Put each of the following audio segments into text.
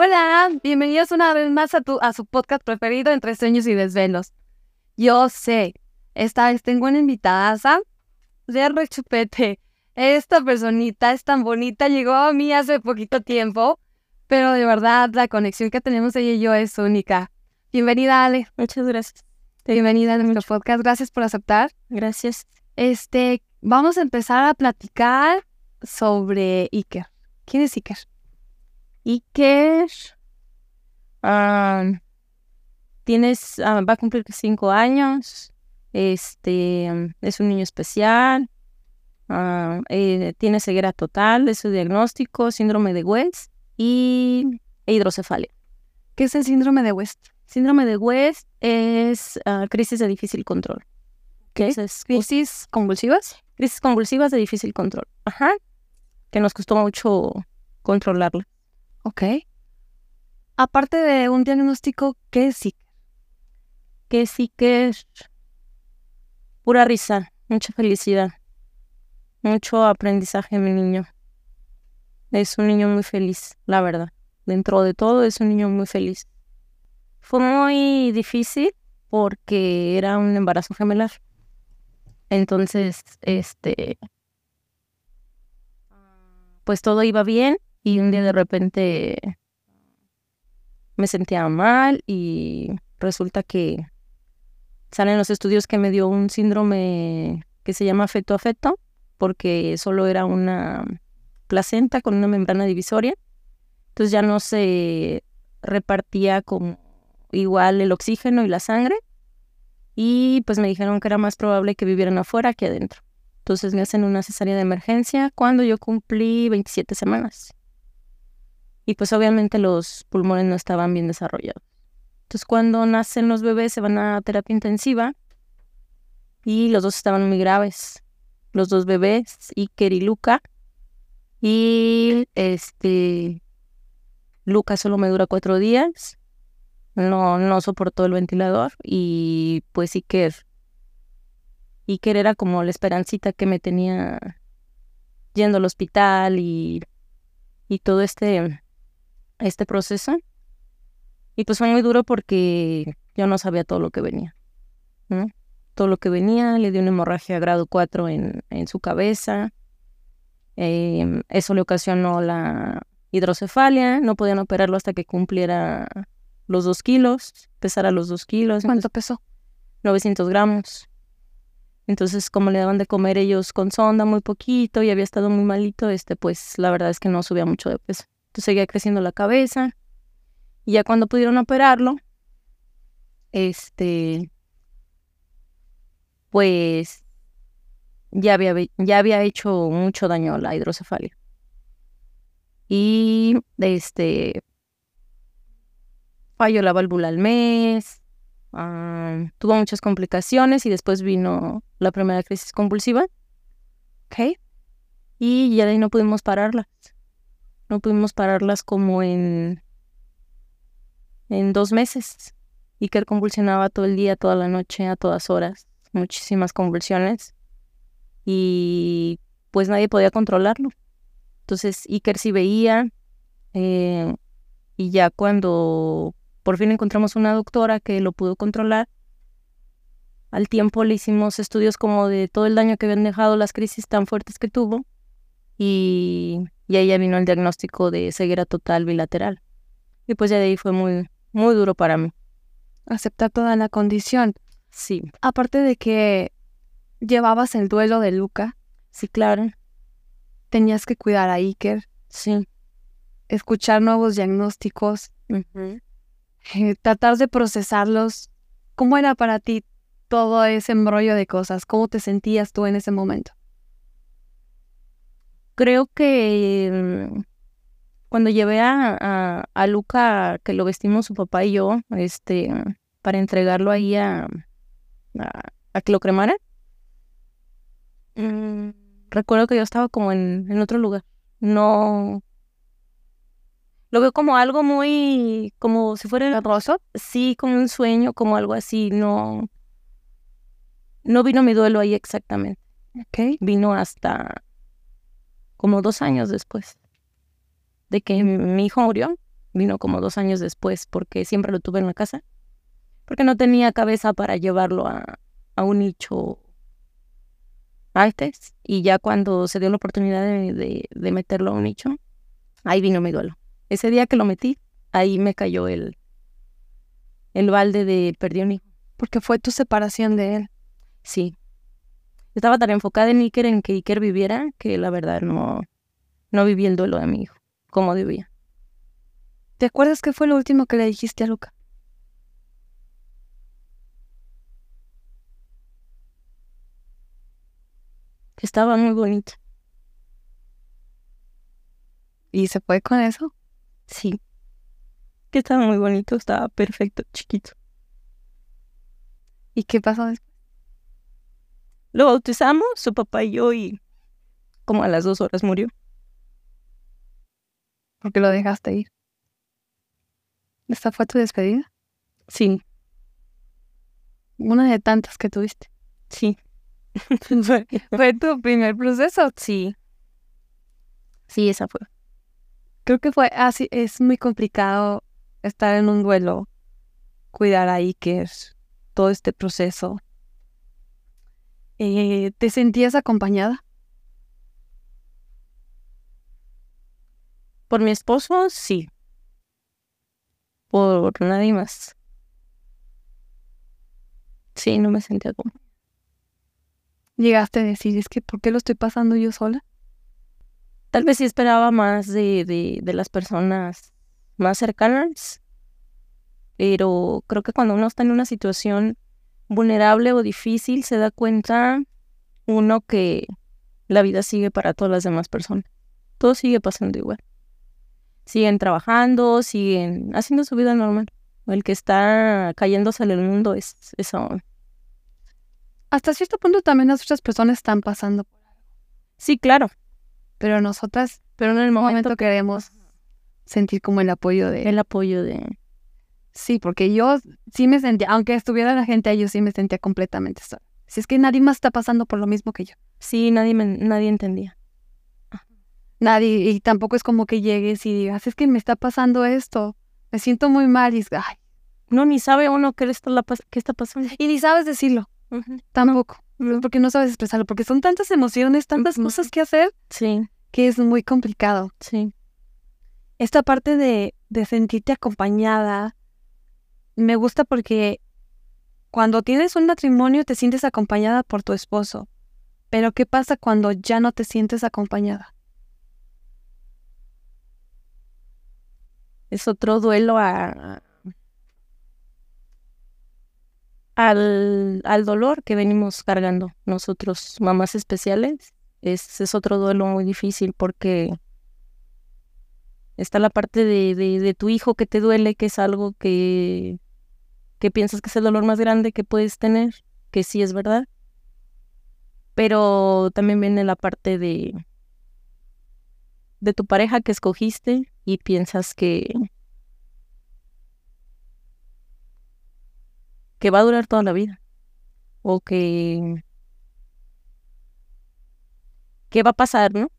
Hola, bienvenidos una vez más a, tu, a su podcast preferido entre sueños y desvelos. Yo sé, esta vez tengo una invitada, de rechupete. Esta personita es tan bonita, llegó a mí hace poquito tiempo, pero de verdad la conexión que tenemos ella y yo es única. Bienvenida, Ale. Muchas gracias. Bienvenida a nuestro podcast. Gracias por aceptar. Gracias. Este, vamos a empezar a platicar sobre Iker. ¿Quién es Iker? Iker ah, tienes, ah, va a cumplir cinco años. Este es un niño especial. Ah, eh, tiene ceguera total, es su diagnóstico, síndrome de West y hidrocefalia. ¿Qué es el síndrome de West? Síndrome de West es crisis de difícil control. ¿Qué? ¿Crisis convulsivas? Crisis convulsivas de difícil control. Ajá. Que nos costó mucho controlarla. Ok. Aparte de un diagnóstico, ¿qué es Iker? ¿Qué es? Pura risa, mucha felicidad, mucho aprendizaje, mi niño. Es un niño muy feliz, la verdad. Dentro de todo es un niño muy feliz. Fue muy difícil porque era un embarazo gemelar. Entonces, este, pues todo iba bien y un día de repente me sentía mal y resulta que salen los estudios que me dio un síndrome que se llama feto a feto porque solo era una placenta con una membrana divisoria. Entonces ya no se repartía como igual el oxígeno y la sangre. Y pues me dijeron que era más probable que vivieran afuera que adentro. Entonces me hacen una cesárea de emergencia cuando yo cumplí 27 semanas. Y pues obviamente los pulmones no estaban bien desarrollados. Entonces cuando nacen los bebés se van a terapia intensiva y los dos estaban muy graves. Los dos bebés, Iker y Luca. Y este, Luca solo me dura cuatro días. No, no soportó el ventilador y pues Iker, Iker era como la esperancita que me tenía yendo al hospital y, y todo este este proceso. Y pues fue muy duro porque yo no sabía todo lo que venía. Todo lo que venía, le dio una hemorragia grado 4 en, en su cabeza. Em, eso le ocasionó la hidrocefalia. No podían operarlo hasta que cumpliera los 2 kilos, pesara los 2 kilos. ¿Cuánto pesó? 900 gramos. Entonces, como le daban de comer ellos con sonda muy poquito y había estado muy malito, este, pues la verdad es que no subía mucho de peso. Entonces seguía creciendo la cabeza. Y ya cuando pudieron operarlo, este, pues ya había, ya había hecho mucho daño a la hidrocefalia. Y este, falló la válvula al mes, ah, tuvo muchas complicaciones y después vino la primera crisis convulsiva. Ok. Y ya de ahí no pudimos pararla. No pudimos pararlas como en, en dos meses. Iker convulsionaba todo el día, toda la noche, a todas horas. Muchísimas convulsiones. Y pues nadie podía controlarlo. Entonces Iker sí veía. Eh, y ya cuando por fin encontramos una doctora que lo pudo controlar, al tiempo le hicimos estudios como de todo el daño que habían dejado las crisis tan fuertes que tuvo. Y y ahí ya vino el diagnóstico de ceguera total bilateral. Y pues ya de ahí fue muy, muy duro para mí. Aceptar toda la condición. Sí. Aparte de que llevabas el duelo de Luca. Sí, claro. Tenías que cuidar a Iker. Sí. Escuchar nuevos diagnósticos. Eh, tratar de procesarlos. ¿Cómo era para ti todo ese embrollo de cosas? ¿Cómo te sentías tú en ese momento? Creo que mm, cuando llevé a, a, Luca, que lo vestimos su papá y yo, este, para entregarlo ahí a, a, que lo cremara, mm, recuerdo que yo estaba como en, en otro lugar. No, lo veo como algo muy, como si fuera roso, sí, como un sueño, como algo así, no, no vino mi duelo ahí exactamente. Okay. Vino hasta como dos años después de que mi hijo murió, vino como dos años después porque siempre lo tuve en la casa, porque no tenía cabeza para llevarlo a, a un nicho antes y ya cuando se dio la oportunidad de, de, meterlo a un nicho, ahí vino mi duelo. Ese día que lo metí, ahí me cayó el, el balde de perdí un hijo. Porque fue tu separación de él. Sí. Estaba tan enfocada en Iker, en que Iker viviera, que la verdad no, no viví el duelo de mi hijo como debía. ¿Te acuerdas qué fue lo último que le dijiste a Luca? Que estaba muy bonito. ¿Y se fue con eso? Sí. Que estaba muy bonito, estaba perfecto, chiquito. ¿Y qué pasó después? Lo bautizamos, su papá y yo, y como a las dos horas murió. ¿Por qué lo dejaste ir? ¿Esta fue tu despedida? Sí. Una de tantas que tuviste. Sí. ¿Fue, tu primer proceso? Sí. Sí, esa fue. Creo que fue así. es muy complicado estar en un duelo, cuidar a Iker, todo este proceso. Eh, ¿Te sentías acompañada? Por mi esposo, sí. Por nadie más. Sí, no me sentía como. ¿Llegaste a decir, es que, ¿por qué lo estoy pasando yo sola? Tal vez sí esperaba más de, de, de las personas más cercanas, pero creo que cuando uno está en una situación vulnerable o difícil, se da cuenta uno que la vida sigue para todas las demás personas. Todo sigue pasando igual siguen trabajando, siguen haciendo su vida normal. El que está cayéndose en el mundo es eso. Hasta cierto punto también las otras personas están pasando por algo. Sí, claro. Pero nosotras, pero en el momento, queremos sentir como el apoyo de... El apoyo de... Sí, porque yo sí me sentía, aunque estuviera la gente ahí, yo sí me sentía completamente sola. Si es que nadie más está pasando por lo mismo que yo. Sí, nadie, nadie entendía nadie, y tampoco es como que llegues y digas, es que me está pasando esto, me siento muy mal, y ay, no, ni sabe uno qué, está, la, qué está pasando. Y ni sabes decirlo, tampoco, porque no sabes expresarlo, porque son tantas emociones, tantas cosas que hacer, sí. que es muy complicado. Sí. Esta parte de, de sentirte acompañada, me gusta porque cuando tienes un matrimonio te sientes acompañada por tu esposo, pero ¿qué pasa cuando ya no te sientes acompañada? es otro duelo a, al, al, dolor que venimos cargando nosotros, mamás especiales. Es, es otro duelo muy difícil porque está la parte de, de, tu hijo que te duele, que es algo que, que piensas que es el dolor más grande que puedes tener, que sí es verdad. Pero también viene la parte de, de tu pareja que escogiste y piensas que que va a durar toda la vida o que qué va a pasar, ¿no?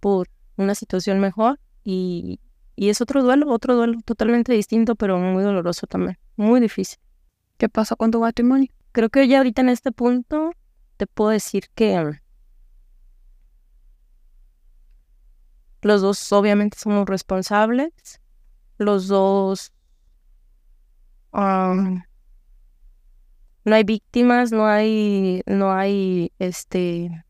Por una situación mejor y, y es otro duelo, otro duelo totalmente distinto, pero muy doloroso también, muy difícil. ¿Qué pasa con tu matrimonio? Creo que ya ahorita en este punto te puedo decir que Los dos obviamente somos responsables. Los dos... no hay víctimas, no hay, no hay, este...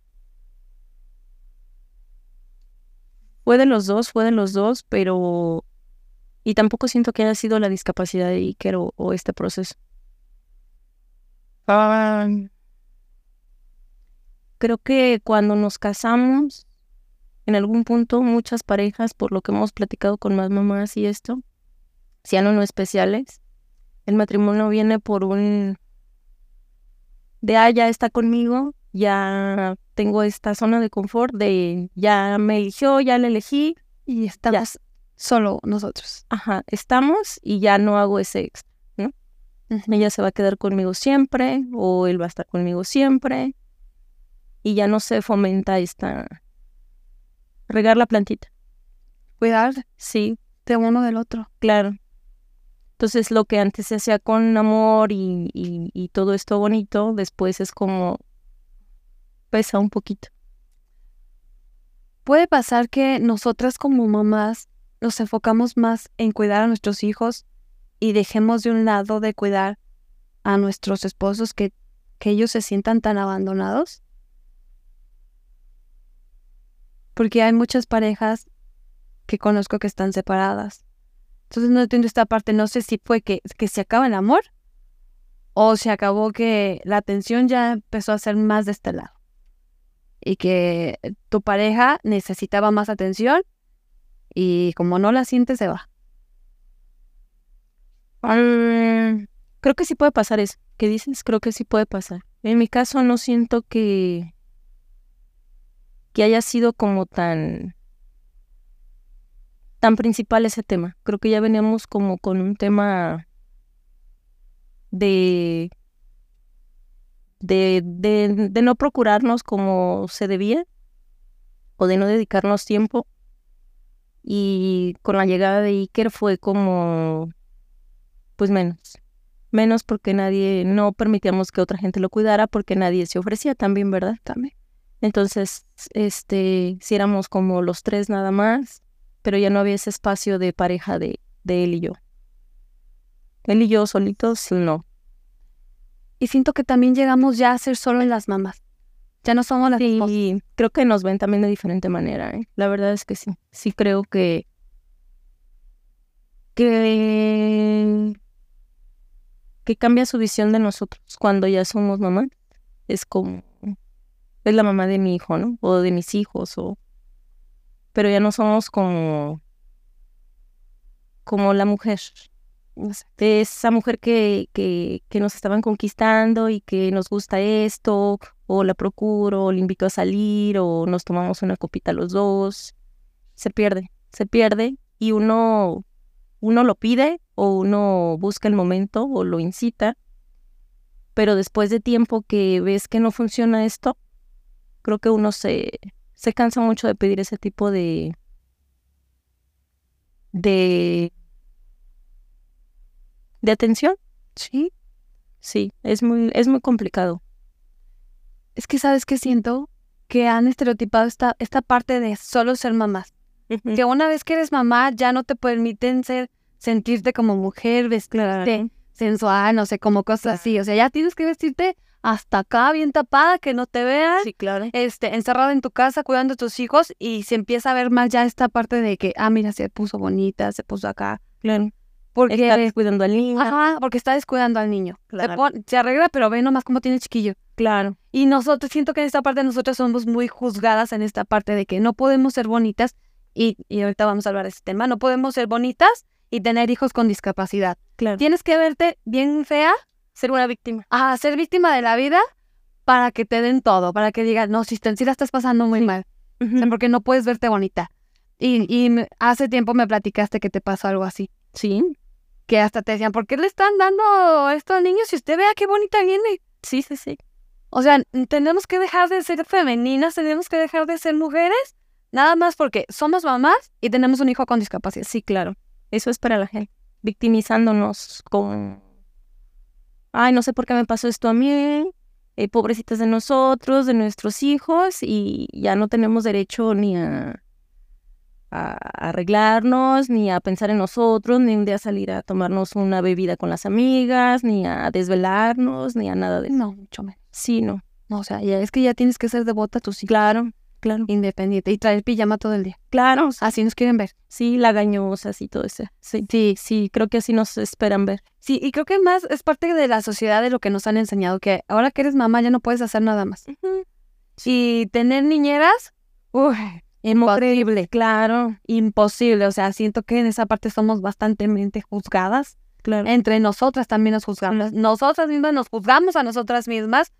Fue de los dos, fue de los dos, pero... Y tampoco siento que haya sido la discapacidad de Iker o, este proceso. creo que cuando nos casamos, en algún punto muchas parejas, por lo que hemos platicado con más mamás y esto, sean o no especiales, el matrimonio viene por un de ah, ya está conmigo, ya tengo esta zona de confort de ya me eligió, ya le elegí y estamos solo nosotros. Ajá, estamos y ya no hago ese extra, ¿no? Ella se va a quedar conmigo siempre o él va a estar conmigo siempre y ya no se fomenta esta regar la plantita. Cuidar. Sí. de uno del otro. Claro. Entonces lo que antes se hacía con amor y, y, y todo esto bonito, después es como pesa un poquito. Puede pasar que nosotras como mamás nos enfocamos más en cuidar a nuestros hijos y dejemos de un lado de cuidar a nuestros esposos que, que ellos se sientan tan abandonados. Porque hay muchas parejas que conozco que están separadas. Entonces no entiendo esta parte, no sé si fue que, que se acaba el amor o se acabó que la atención ya empezó a ser más de este lado y que tu pareja necesitaba más atención y como no la siente se va. creo que sí puede pasar eso. ¿Qué dices? Creo que sí puede pasar. En mi caso no siento que que haya sido como tan tan principal ese tema. Creo que ya veníamos como con un tema de de, de, de no procurarnos como se debía o de no dedicarnos tiempo. Y con la llegada de Iker fue como, pues menos. Menos porque nadie, no permitíamos que otra gente lo cuidara porque nadie se ofrecía también, ¿verdad? También. Entonces, este, si éramos como los tres nada más, pero ya no había ese espacio de pareja de, de él y yo. Él y yo solitos, no. Y siento que también llegamos ya a ser solo las mamás. Ya no somos las Sí, creo que nos ven también de diferente manera. ¿eh? La verdad es que sí. Sí creo que que que cambia su visión de nosotros cuando ya somos mamás. Es como es la mamá de mi hijo, ¿no? O de mis hijos o pero ya no somos como como la mujer de esa mujer que, que, que, nos estaban conquistando y que nos gusta esto, o la procuro, o le invito a salir, o nos tomamos una copita los dos. Se pierde, se pierde y uno, uno lo pide o uno busca el momento o lo incita, pero después de tiempo que ves que no funciona esto, creo que uno se, se cansa mucho de pedir ese tipo de, de de atención. Sí. Sí, es muy, es muy complicado. Es que sabes que siento que han estereotipado esta, esta parte de solo ser mamás. Que una vez que eres mamá ya no te permiten ser, sentirte como mujer, vestirte sensual, no sé, como cosas así. O sea, ya tienes que vestirte hasta acá, bien tapada, que no te vean. Sí, claro. Este, encerrada en tu casa, cuidando a tus hijos, y se empieza a ver más ya esta parte de que, ah, mira, se puso bonita, se puso acá. Claro. Porque está descuidando al niño. Ajá, porque está descuidando al niño. Se, arregla, pero ve nomás cómo tiene chiquillo. Claro. Y nosotros, siento que en esta parte nosotros somos muy juzgadas en esta parte de que no podemos ser bonitas, y, y ahorita vamos a hablar de ese tema, no podemos ser bonitas y tener hijos con discapacidad. Claro. Tienes que verte bien fea. Ser una víctima. Ajá, ser víctima de la vida para que te den todo, para que digan, no, si, si la estás pasando muy mal. porque no puedes verte bonita. Y, y hace tiempo me platicaste que te pasó algo así. Sí que hasta te decían, ¿por qué le están dando esto al niño si usted vea qué bonita viene? Sí, sí, sí. O sea, tenemos que dejar de ser femeninas, tenemos que dejar de ser mujeres, nada más porque somos mamás y tenemos un hijo con discapacidad. Sí, claro. Eso es para la gente. Victimizándonos con, ay, no sé por qué me pasó esto a mí, eh, pobrecitas de nosotros, de nuestros hijos, y ya no tenemos derecho ni a a arreglarnos, ni a pensar en nosotros, ni un día salir a tomarnos una bebida con las amigas, ni a desvelarnos, ni a nada de eso. No, mucho menos. Sí, no. No, o sea, ya es que ya tienes que ser devota a tus hijos. Claro, claro. Independiente. Y traer pijama todo el día. Claro. Así nos quieren ver. Sí, la gañosa, y todo eso. Sí, sí, sí, creo que así nos esperan ver. Sí, y creo que más es parte de la sociedad de lo que nos han enseñado, que ahora que eres mamá ya no puedes hacer nada más. Y tener niñeras, uy, Imposible, claro, imposible. O sea, siento que en esa parte somos bastante juzgadas. Claro. Entre nosotras también nos juzgamos. Nosotras mismas nos juzgamos a nosotras mismas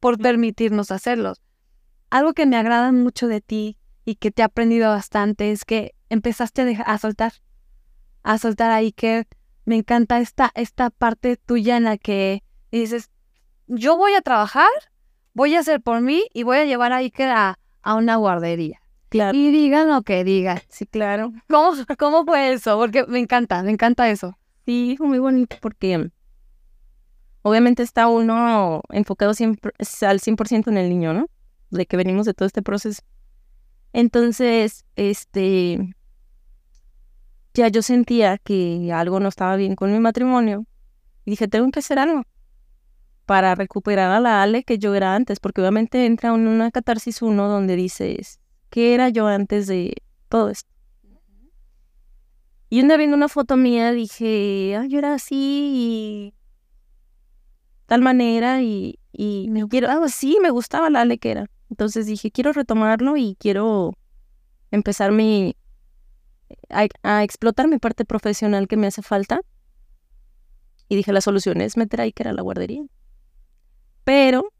por permitirnos hacerlos. Algo que me agrada mucho de ti y que te he aprendido bastante es que empezaste a, soltar. A soltar ahí que me encanta esta, esta parte tuya en la que dices, yo voy a trabajar, voy a hacer por mí y voy a llevar a Iker a, a una guardería Claro. Y digan lo que digan. Sí, claro. ¿Cómo, ¿Cómo fue eso? Porque me encanta, me encanta eso. Sí, fue muy bonito porque obviamente está uno enfocado siempre, al 100% en el niño, ¿no? De que venimos de todo este proceso. Entonces, este, ya yo sentía que algo no estaba bien con mi matrimonio y dije, tengo que hacer algo para recuperar a la Ale que yo era antes, porque obviamente entra en una catarsis uno donde dices, ¿qué era yo antes de todo esto? Y un día viendo una foto mía dije, ah, yo era así y tal manera y, y me quiero, ah, sí, me gustaba la Ale que era. Entonces dije, quiero retomarlo y quiero empezar mi, a, a explotar mi parte profesional que me hace falta. Y dije, la solución es meter a Iker a la guardería. Pero,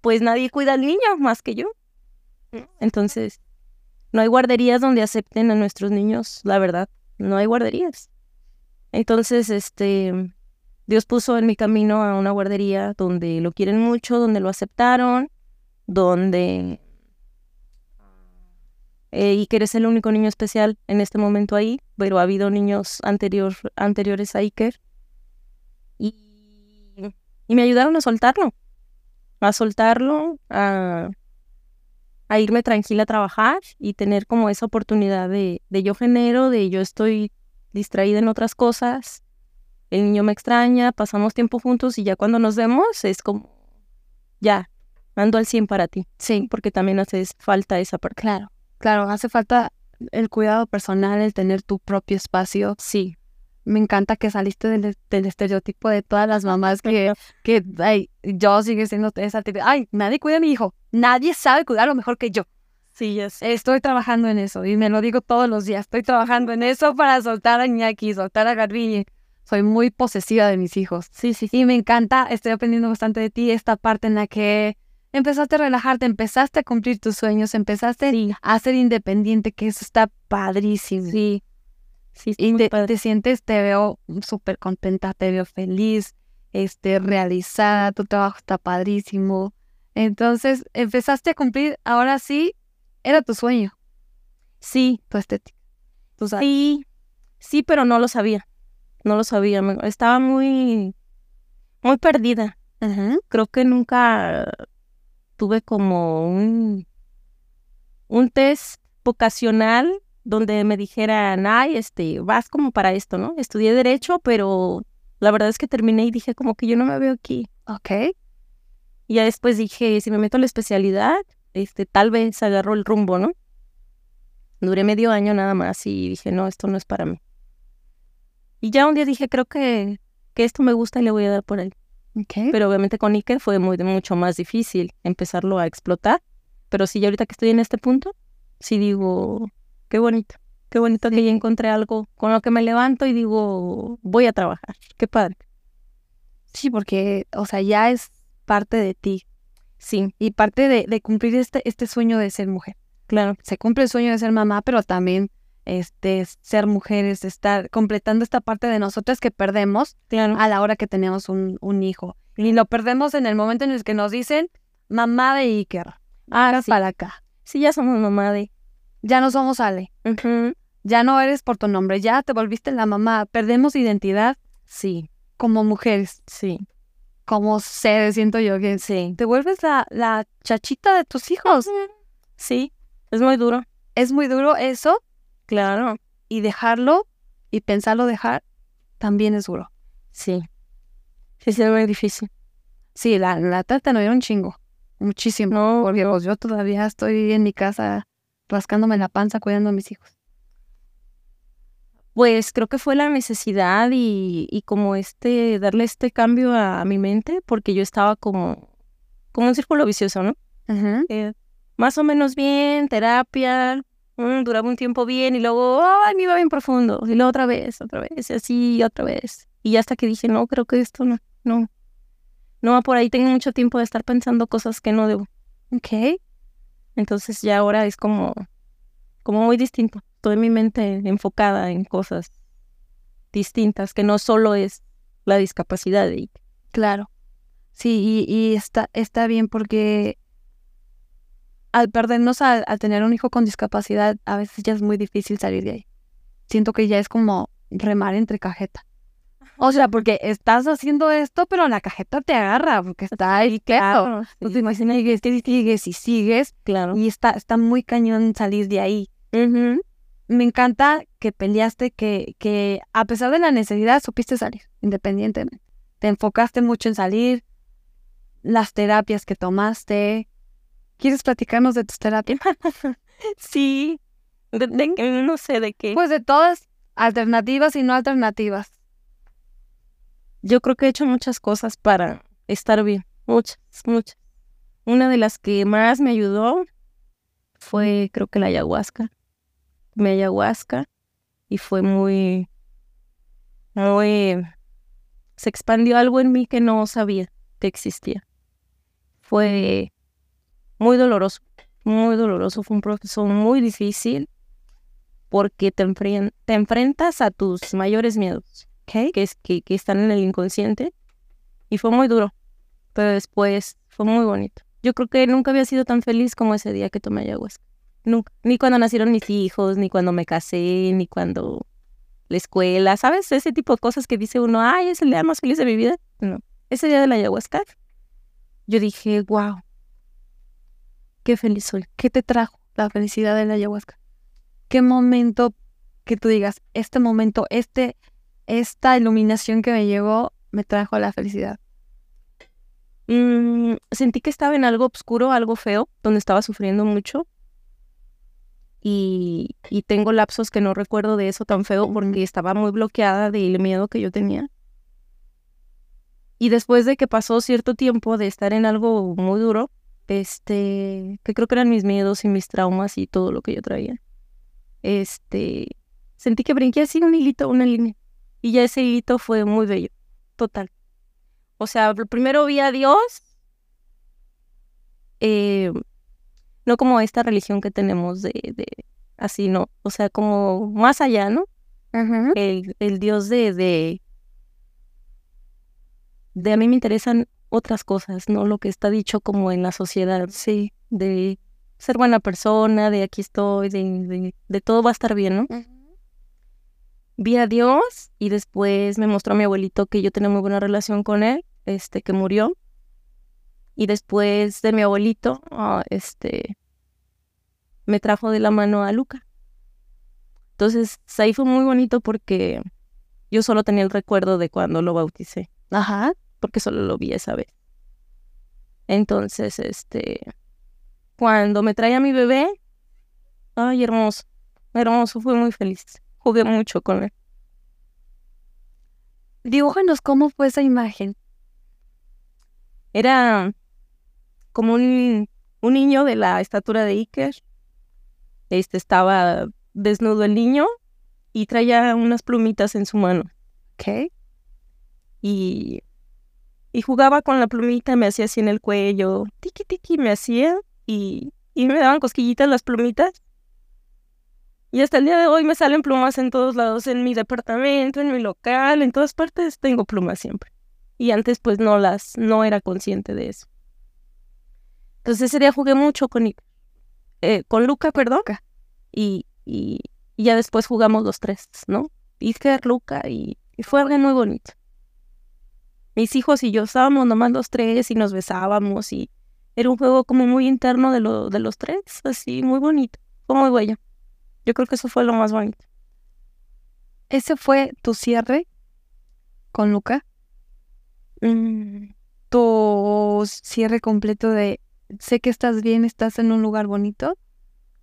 pues nadie cuida al niño más que yo. Entonces, no hay guarderías donde acepten a nuestros niños, la verdad no hay guarderías. Entonces, este, Dios puso en mi camino a una guardería donde lo quieren mucho, donde lo aceptaron, donde eh, Iker es el único niño especial en este momento ahí, pero ha habido niños anterior, anteriores a Iker. Y, y me ayudaron a soltarlo, a soltarlo, a, a irme tranquila a trabajar y tener como esa oportunidad de, de yo genero, de yo estoy distraída en otras cosas, el niño me extraña, pasamos tiempo juntos y ya cuando nos vemos es como, ya, ando al 100 para ti. Sí. Porque también hace falta esa parte. Claro, claro, hace falta el cuidado personal, el tener tu propio espacio. Sí. Me encanta que saliste del, del estereotipo de todas las mamás que, que ay, yo sigue siendo esa ay, nadie cuida a mi hijo, nadie sabe cuidarlo mejor que yo. Sí, ya sé. Estoy trabajando en eso y me lo digo todos los días, estoy trabajando en eso para soltar a Iñaki, soltar a Garbiñe. Soy muy posesiva de mis hijos. Sí, sí, Y me encanta, estoy aprendiendo bastante de ti, esta parte en la que empezaste a relajarte, empezaste a cumplir tus sueños, empezaste Sí. a ser independiente, que eso está padrísimo. Sí. Sí, Y te, sientes, te veo súper contenta, te veo feliz, este, realizada, tu trabajo está padrísimo. Entonces, empezaste a cumplir, ahora sí, era tu sueño, Sí, tu estética. Tu sí, sí, pero no lo sabía. No lo sabía. Estaba muy, muy perdida. Creo que nunca tuve como un, un test vocacional donde me dijeran, ay, este, vas como para esto, ¿no? Estudié Derecho, pero la verdad es que terminé y dije como que yo no me veo aquí. Ok. Y ya después dije, si me meto a la especialidad, este, tal vez agarro el rumbo, ¿no? Duré medio año nada más y dije, no, esto no es para mí. Y ya un día dije, creo que, que esto me gusta y le voy a dar por ahí. Ok. Pero obviamente con Iker fue muy, mucho más difícil empezarlo a explotar. Pero sí, ya ahorita que estoy en este punto, sí digo, qué bonito. Qué bonito que ya encontré algo con lo que me levanto y digo, voy a trabajar. Qué padre. Sí, porque, o sea, ya es parte de ti Sí, y parte de, de cumplir este, este sueño de ser mujer. claro. Se cumple el sueño de ser mamá, pero también este, ser mujeres, estar completando esta parte de nosotras que perdemos Claro. a la hora que tenemos un, un hijo. Y lo perdemos en el momento en el que nos dicen mamá de Iker. Ah, sí. para acá. Sí, ya somos mamá de. Ya no somos Ale. Ya no eres por tu nombre. Ya te volviste la mamá. Perdemos identidad Sí, como mujeres, sí, como seres, siento yo que sí. te vuelves la, la chachita de tus hijos. Sí, es muy duro. Es muy duro eso Claro. y dejarlo y pensarlo dejar también es duro. Sí. Sí, sí, es muy difícil. Sí, la, la trata no era un chingo. Muchísimo. No, porque no. pues, yo todavía estoy en mi casa rascándome la panza cuidando a mis hijos. Pues creo que fue la necesidad y, y como este, darle este cambio a, a mi mente, porque yo estaba como, como un círculo vicioso, ¿no? Eh, más o menos bien, terapia, mm, duraba un tiempo bien y luego, ay, me iba bien profundo, y luego otra vez, otra vez, y así, otra vez. Y hasta que dije, no, creo que esto no, no, no va por ahí, tengo mucho tiempo de estar pensando cosas que no debo. Ok. Entonces ya ahora es como, como muy distinto. Toda mi mente enfocada en cosas distintas, que no solo es la discapacidad. Claro. Sí, y, y está, está bien porque al perdernos, al, al tener un hijo con discapacidad, a veces ya es muy difícil salir de ahí. Siento que ya es como remar entre cajeta. O sea, porque estás haciendo esto, pero la cajeta te agarra, porque está ahí, claro. No sí. te imaginas que sigues, sigues y sigues, Claro. y está, está muy cañón salir de ahí. Ujú. Me encanta que peleaste, que, que a pesar de la necesidad supiste salir, independientemente. Te enfocaste mucho en salir, las terapias que tomaste. ¿Quieres platicarnos de tus terapias? Sí. De- de- no sé de qué. Pues de todas, alternativas y no alternativas. Yo creo que he hecho muchas cosas para estar bien. Muchas, muchas. Una de las que más me ayudó fue, creo que la ayahuasca. Mi ayahuasca. Y fue muy, muy... Se expandió algo en mí que no sabía que existía. Fue muy doloroso, muy doloroso. Fue un proceso muy difícil porque te, te enfrentas a tus mayores miedos que, es, que, están en el inconsciente. Y fue muy duro, pero después fue muy bonito. Yo creo que nunca había sido tan feliz como ese día que tomé ayahuasca. Nunca. Ni cuando nacieron mis hijos, ni cuando me casé, ni cuando la escuela, ¿sabes? Ese tipo de cosas que dice uno, ay, es el día más feliz de mi vida. No. Ese día de la ayahuasca, yo dije, wow, qué feliz soy. ¿Qué te trajo la felicidad de la ayahuasca? ¿Qué momento que tú digas, este momento, este, esta iluminación que me llegó, me trajo la felicidad? Mm, sentí que estaba en algo oscuro, algo feo, donde estaba sufriendo mucho. Y, y tengo lapsos que no recuerdo de eso tan feo porque estaba muy bloqueada del miedo que yo tenía. Y después de que pasó cierto tiempo de estar en algo muy duro, este, que creo que eran mis miedos y mis traumas y todo lo que yo traía, este, sentí que brinqué así un hilito, una línea. Y ya ese hilito fue muy bello, total. O sea, primero vi a Dios, eh, no como esta religión que tenemos de, de así, no, o sea, como más allá, ¿no? El, el Dios de, de, de a mí me interesan otras cosas, ¿no? Lo que está dicho como en la sociedad, sí, de ser buena persona, de aquí estoy, de, de, de todo va a estar bien, ¿no? Vi a Dios y después me mostró a mi abuelito que yo tenía muy buena relación con él, este, que murió. Y después de mi abuelito, ah, este, me trajo de la mano a Luca. Entonces, ahí fue muy bonito porque yo solo tenía el recuerdo de cuando lo bauticé, Ajá. porque solo lo vi esa vez. Entonces, este, cuando me traía a mi bebé, ay, hermoso, hermoso, fue muy feliz. Jugué mucho con él. Dibújanos cómo fue esa imagen. Era como un, un niño de la estatura de Iker. Este estaba desnudo el niño y traía unas plumitas en su mano. ¿Ok? Y, y jugaba con la plumita, me hacía así en el cuello, tiki tiki me hacía y, y me daban cosquillitas las plumitas. Y hasta el día de hoy me salen plumas en todos lados, en mi departamento, en mi local, en todas partes tengo plumas siempre. Y antes pues no las, no era consciente de eso. Entonces ese día jugué mucho con, eh, con Luca, perdón. Y, y, y ya después jugamos los tres, ¿no? Iker, Luca y, y fue algo muy bonito. Mis hijos y yo estábamos nomás los tres y nos besábamos y era un juego como muy interno de, lo, de los tres, así muy bonito, fue muy bello. Yo creo que eso fue lo más bonito. ¿Ese fue tu cierre con Luca? Mm, ¿Tu cierre completo de sé que estás bien, estás en un lugar bonito?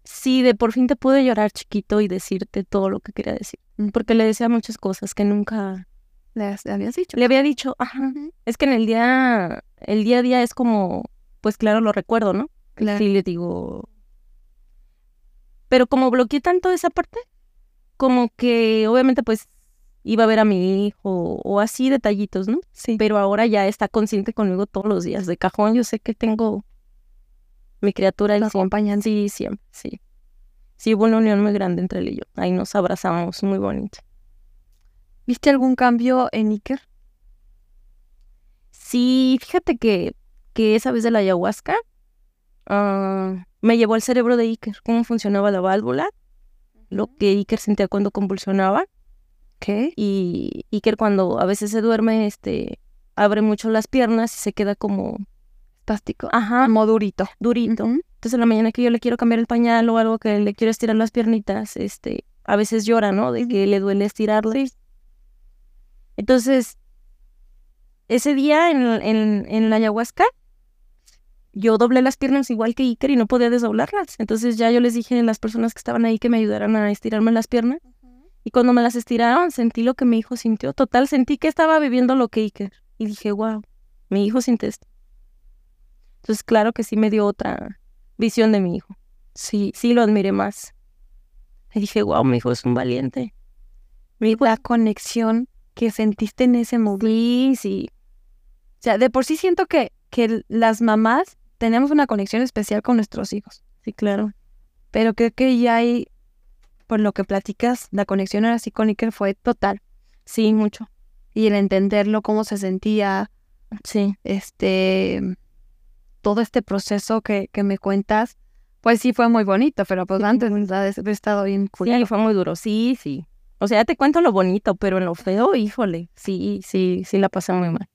Sí, de por fin te pude llorar chiquito y decirte todo lo que quería decir. Porque le decía muchas cosas que nunca ¿Le has- le habías dicho? le había dicho. Ajá. Es que en el día, el día a día es como, pues claro, lo recuerdo, ¿no? Claro. Sí, le digo. Pero como bloqueé tanto esa parte, como que obviamente pues iba a ver a mi hijo o así detallitos, ¿no? Sí. Pero ahora ya está consciente conmigo todos los días. De cajón yo sé que tengo mi criatura siempre. acompañan. Sí, siempre, sí. Sí, hubo una unión muy grande entre él y yo. Ahí nos abrazamos muy bonito. ¿Viste algún cambio en Iker? Sí, fíjate que, que esa vez de la ayahuasca, ah, me llevó al cerebro de Iker, cómo funcionaba la válvula, lo que Iker sentía cuando convulsionaba. ¿Qué? Y Iker cuando a veces se duerme, este, abre mucho las piernas y se queda como, Espástico. ajá, Como durito. durito. Ujú. Entonces en la mañana que yo le quiero cambiar el pañal o algo que le quiero estirar las piernitas, este, a veces llora, ¿no? De que le duele estirarlas. Entonces, ese día en, en, en la ayahuasca, yo doblé las piernas igual que Iker y no podía desdoblarlas. Entonces ya yo les dije a las personas que estaban ahí que me ayudaran a estirarme las piernas. Y cuando me las estiraron, sentí lo que mi hijo sintió. Total, sentí que estaba viviendo lo que Iker. Y dije, wow, mi hijo siente esto. Entonces, claro que sí me dio otra visión de mi hijo. Sí. Sí lo admiré más. Y dije, wow, mi hijo es un valiente. Mi hijo, La conexión que sentiste en ese momento. sí, sí, O sea, de por sí siento que, que las mamás tenemos una conexión especial con nuestros hijos. sí, claro. Pero creo que ya hay, por lo que platicas, la conexión ahora sí con Iker fue total. Sí, mucho. Y el entenderlo, cómo se sentía, Sí, este, todo este proceso que, que me cuentas, pues sí fue muy bonito, pero pues Sí, antes haber estado bien sí, culero. fue muy duro. Sí, sí. O sea, ya te cuento lo bonito, pero en lo feo, híjole, sí, sí, sí la pasé muy mal.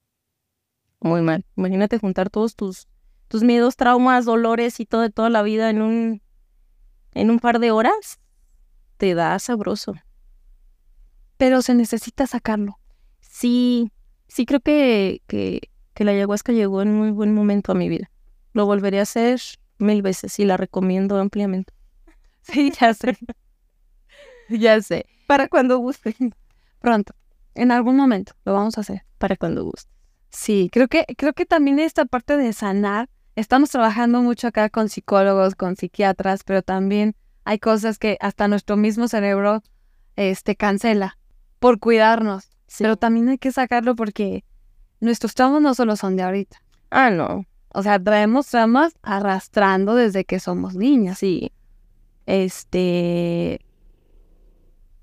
Muy mal. Imagínate juntar todos tus, tus miedos, traumas, dolores y todo de toda la vida en un, en un par de horas. Te da sabroso. Pero se necesita sacarlo. Sí, sí creo que, que, que la ayahuasca llegó en muy buen momento a mi vida. Lo volveré a hacer mil veces y la recomiendo ampliamente. Sí, ya sé. ya sé. Para cuando guste. Pronto, en algún momento, lo vamos a hacer. Para cuando guste. Sí, creo que, creo que también esta parte de sanar, estamos trabajando mucho acá con psicólogos, con psiquiatras, pero también hay cosas que hasta nuestro mismo cerebro este, cancela por cuidarnos. Sí. Pero también hay que sacarlo porque nuestros traumas no solo son de ahorita. Ah, no. O sea, traemos traumas arrastrando desde que somos niñas. Sí. Este.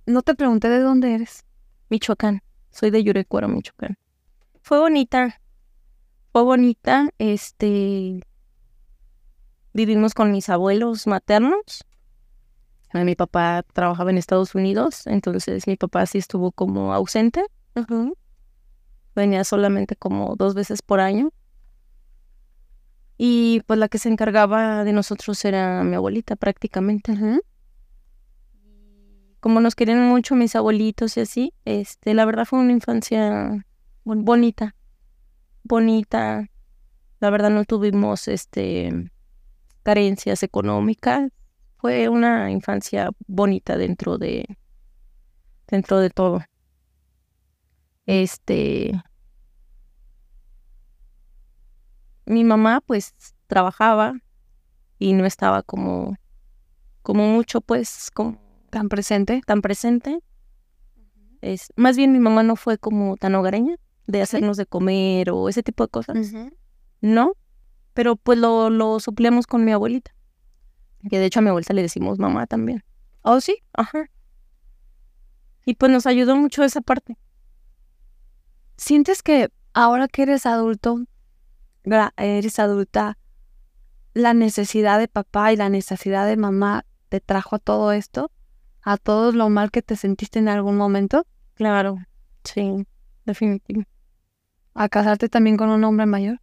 No te pregunté de dónde eres. Michoacán. Soy de Yurecuaro, Michoacán. Fue bonita. Fue bonita. Este. Vivimos con mis abuelos maternos. Eh, Mi papá trabajaba en Estados Unidos, entonces mi papá sí estuvo como ausente. Venía solamente como dos veces por año. Y pues la que se encargaba de nosotros era mi abuelita prácticamente. Como nos querían mucho mis abuelitos y así, este, la verdad fue una infancia bon- bonita. Bonita. La verdad no tuvimos este carencias económicas. Fue una infancia bonita dentro de dentro de todo. Este mi mamá pues trabajaba y no estaba como como mucho pues como Tan presente. tan presente. Es, más bien mi mamá no fue como tan hogareña de hacernos de comer o ese tipo de cosas. No, pero pues lo, lo suplíamos con mi abuelita. Que de hecho a mi abuelita le decimos mamá también. ¿Oh, sí? Ajá. Y pues nos ayudó mucho esa parte. ¿Sientes que ahora que eres adulto, eres adulta, la necesidad de papá y la necesidad de mamá te trajo a todo esto? ¿A todo lo mal que te sentiste en algún momento? Claro, sí, definitivo. ¿A casarte también con un hombre mayor?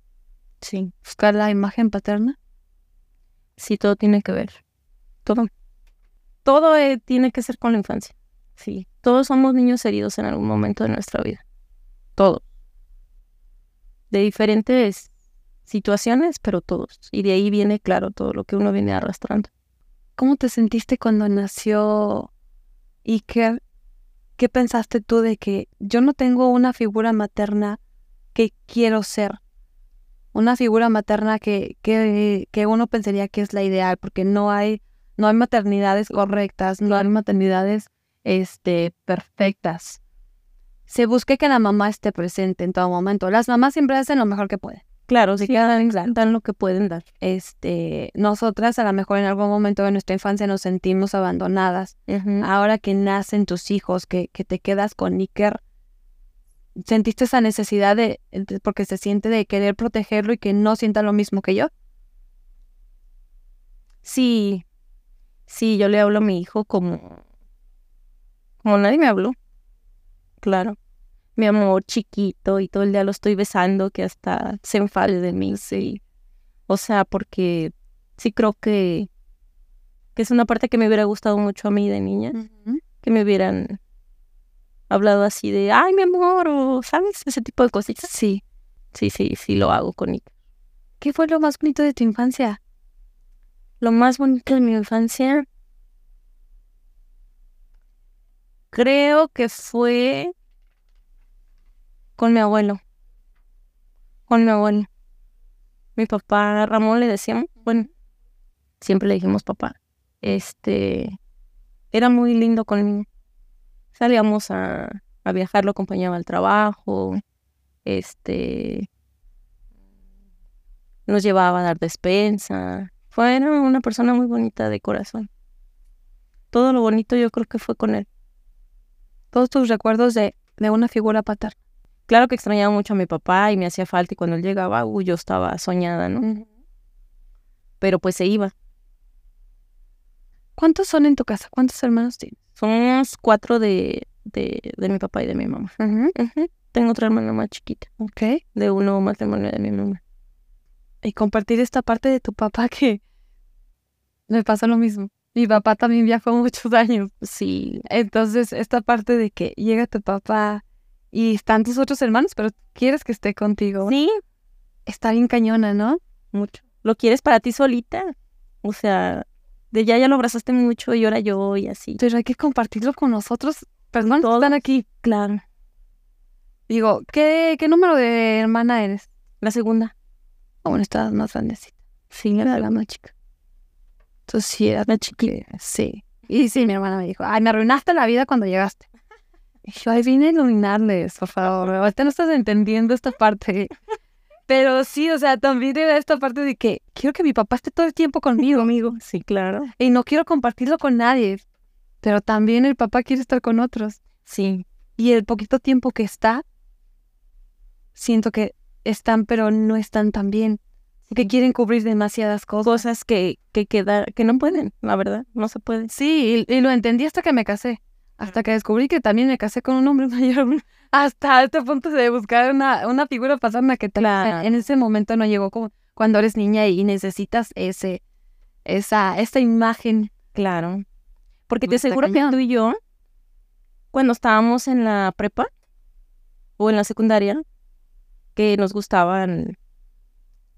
Sí, ¿Buscar la imagen paterna? sí, todo tiene que ver. Todo. Todo eh, tiene que ser con la infancia. Sí, todos somos niños heridos en algún momento de nuestra vida. Todos. De diferentes situaciones, pero todos. Y de ahí viene, claro, todo lo que uno viene arrastrando. ¿Cómo te sentiste cuando nació Iker? ¿Qué pensaste tú de que yo no tengo una figura materna que quiero ser? Una figura materna que, que, que uno pensaría que es la ideal, porque no hay, no hay maternidades correctas, no hay maternidades este, perfectas. Se busca que la mamá esté presente en todo momento. Las mamás siempre hacen lo mejor que pueden. Claro, sí, dan, dan lo que pueden dar. Este, nosotras a lo mejor en algún momento de nuestra infancia nos sentimos abandonadas. Ahora que nacen tus hijos, que, que te quedas con Iker, ¿sentiste esa necesidad de, de- porque se siente de querer protegerlo y que no sienta lo mismo que yo? Sí, sí, yo le hablo a mi hijo como, como nadie me habló. Claro. Mi amor chiquito y todo el día lo estoy besando que hasta se enfade de mí. Sí. O sea, porque sí creo que, que es una parte que me hubiera gustado mucho a mí de niña. Que me hubieran hablado así de, ay, mi amor, o, ¿sabes? Ese tipo de cositas. Sí, sí, sí, sí, lo hago con Nick. ¿Qué fue lo más bonito de tu infancia? Lo más bonito de mi infancia creo que fue con mi abuelo. Con mi abuelo. Mi papá Ramón le decíamos, bueno, siempre le dijimos papá. Este era muy lindo conmigo. Salíamos a, a viajar, lo acompañaba al trabajo, este nos llevaba a dar despensa. Fue una persona muy bonita de corazón. Todo lo bonito yo creo que fue con él. Todos tus recuerdos de, de una figura paterna. Claro que extrañaba mucho a mi papá y me hacía falta y cuando él llegaba, uy, yo estaba soñada, ¿no? Pero pues se iba. ¿Cuántos son en tu casa? ¿Cuántos hermanos tienes? Somos cuatro de, de, de mi papá y de mi mamá. Tengo otra hermana más chiquita. Ok. De uno matrimonio de mi mamá y compartir esta parte de tu papá que me pasa lo mismo. Mi papá también viajó muchos años. Sí. Entonces, esta parte de que llega tu papá y están tus otros hermanos, pero quieres que esté contigo. Sí. Está bien cañona, ¿no? Mucho. Lo quieres para ti solita. O sea, de ya ya lo abrazaste mucho y ahora yo y así. Pero hay que compartirlo con nosotros. Perdón, Todos están aquí. Claro. Digo, ¿qué, ¿qué número de hermana eres? La segunda. Ah, bueno, estabas más grandecita. Sí, era la más chica. Entonces sí, era la chiquita. Sí. Y sí, mi hermana me dijo, ay, me arruinaste la vida cuando llegaste. Y yo, ay, vine a iluminarles, por favor. Ahorita no estás entendiendo esta parte. Pero sí, o sea, también era esta parte de que quiero que mi papá esté todo el tiempo conmigo. Conmigo, sí, claro. Y no quiero compartirlo con nadie. Pero también el papá quiere estar con otros. Sí. Y el poquito tiempo que está, siento que están, pero no están tan bien. Que quieren cubrir demasiadas cosas. Cosas que, que, que no pueden, la verdad, no se pueden. Sí, y, lo entendí hasta que me casé. Hasta que descubrí que también me casé con un hombre mayor. Hasta este punto de buscar una, una figura paterna que en ese momento no llegó como cuando eres niña y necesitas ese, esa, esa imagen. Claro. Porque te aseguro que tú y yo, cuando estábamos en la prepa o en la secundaria, que nos gustaban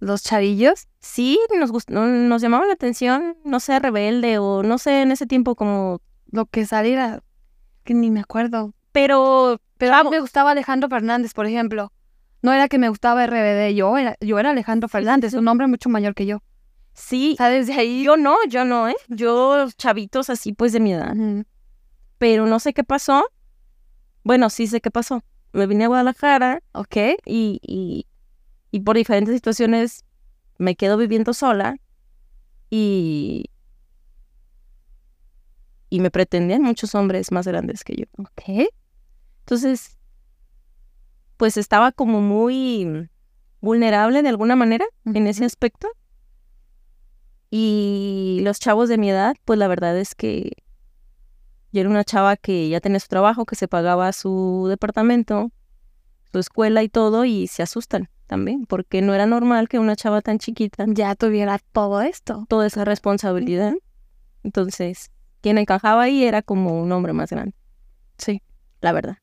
los chavillos. Sí, nos, nos llamaban la atención, no sé, rebelde o no sé, en ese tiempo como lo que saliera, que ni me acuerdo. Pero, pero a mí me gustaba Alejandro Fernández, por ejemplo. No era que me gustaba RBD, yo era, yo era Alejandro Fernández, un hombre mucho mayor que yo. Sí. ¿Sabes? De ahí. Yo no, yo no, ¿eh? Yo, chavitos así, pues de mi edad. Pero no sé qué pasó. Bueno, sí sé qué pasó me vine a Guadalajara, ok, y, y, y por diferentes situaciones me quedo viviendo sola y, y me pretendían muchos hombres más grandes que yo. Ok. Entonces, pues estaba como muy vulnerable de alguna manera en ese aspecto. Y los chavos de mi edad, pues la verdad es que yo era una chava que ya tenía su trabajo, que se pagaba su departamento, su escuela y todo, y se asustan también, porque no era normal que una chava tan chiquita ya tuviera todo esto, toda esa responsabilidad. Entonces, quien encajaba ahí era como un hombre más grande. Sí, la verdad.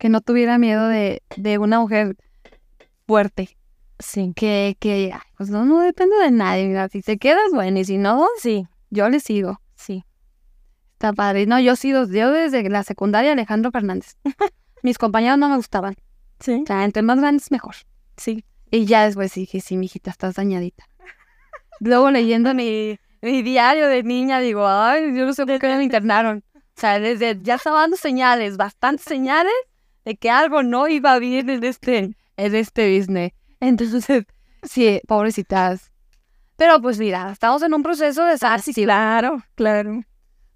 Que no tuviera miedo de, de una mujer fuerte. Sí. Que, que pues no, no depende de nadie. Mira, si te quedas, bueno, y si no, sí, yo le sigo. Sí. Está padre. No, yo sí, yo desde la secundaria Alejandro Fernández. Mis compañeros no me gustaban. Sí. O sea, entre más grandes, mejor. Sí. Y ya después dije, sí, mijita, estás dañadita. Luego leyendo mi, mi diario de niña, digo, ay, yo no sé por qué me internaron. O sea, desde ya estaba dando señales, bastantes señales de que algo no iba bien en este, en este business. Entonces, sí, pobrecitas. Pero pues mira, estamos en un proceso de ah, sí, claro, claro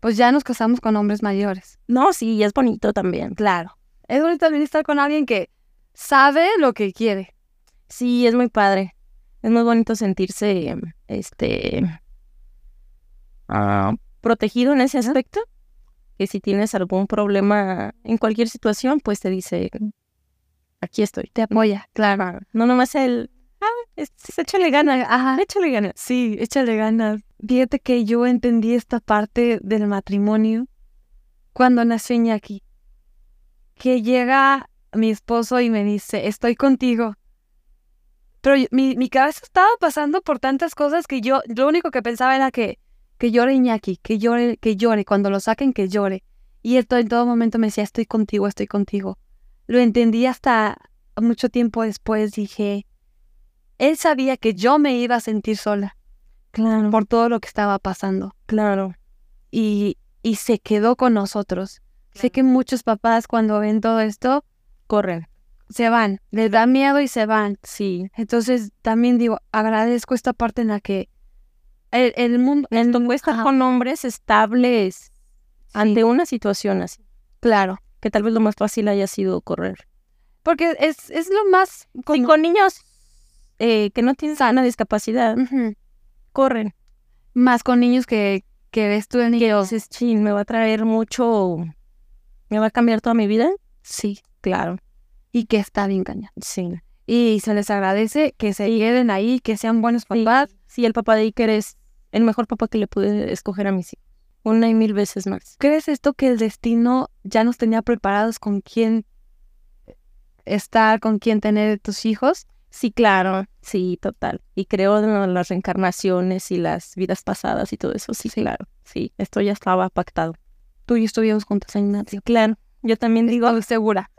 pues ya nos casamos con hombres mayores. No, sí, es bonito también. Claro. Es bonito también estar con alguien que sabe lo que quiere. Sí, es muy padre. Es muy bonito sentirse, este, ah, protegido en ese aspecto, que si tienes algún problema en cualquier situación, pues te dice, aquí estoy. Te apoya, claro. No nomás el, ah, es- es- échale ganas, Ajá. échale ganas. Sí, échale ganas. Fíjate que yo entendí esta parte del matrimonio cuando nació Iñaki. Que llega mi esposo y me dice, estoy contigo. Pero mi, mi cabeza estaba pasando por tantas cosas que yo, lo único que pensaba era que, que llore Iñaki, que llore, que llore, cuando lo saquen, que llore. Y él to- en todo momento me decía, estoy contigo, estoy contigo. Lo entendí hasta mucho tiempo después, dije, él sabía que yo me iba a sentir sola Claro, por todo lo que estaba pasando claro. y, y se quedó con nosotros. Sé que muchos papás cuando ven todo esto Corren. se van, les da miedo y se van. Sí. Entonces también digo, agradezco esta parte en la que el, el mundo... el- ajá, con hombres estables ante una situación así, Claro, que tal vez lo más fácil haya sido correr. porque es, es lo más... Como- con niños eh, que no tienen una discapacidad, corren. Más con niños que, que ves tú en Que niños. dices, chin, me va a traer mucho, me va a cambiar toda mi vida. Sí, Claro, y que está bien cañón. sí. Y se les agradece que se queden ahí, que sean buenos papás. Sí, sí, el papá de Iker es el mejor papá que le pude escoger a mis hijos. Una y mil veces más. ¿Crees esto que el destino ya nos tenía preparados con quién estar, con quién tener tus hijos? Sí, claro, sí, total. Y creo en las reencarnaciones y las vidas pasadas y todo eso, sí, Sí. claro. Sí, esto ya estaba pactado. Tú y yo estuvimos juntos en Ignacio. Claro, yo también digo. Estoy segura.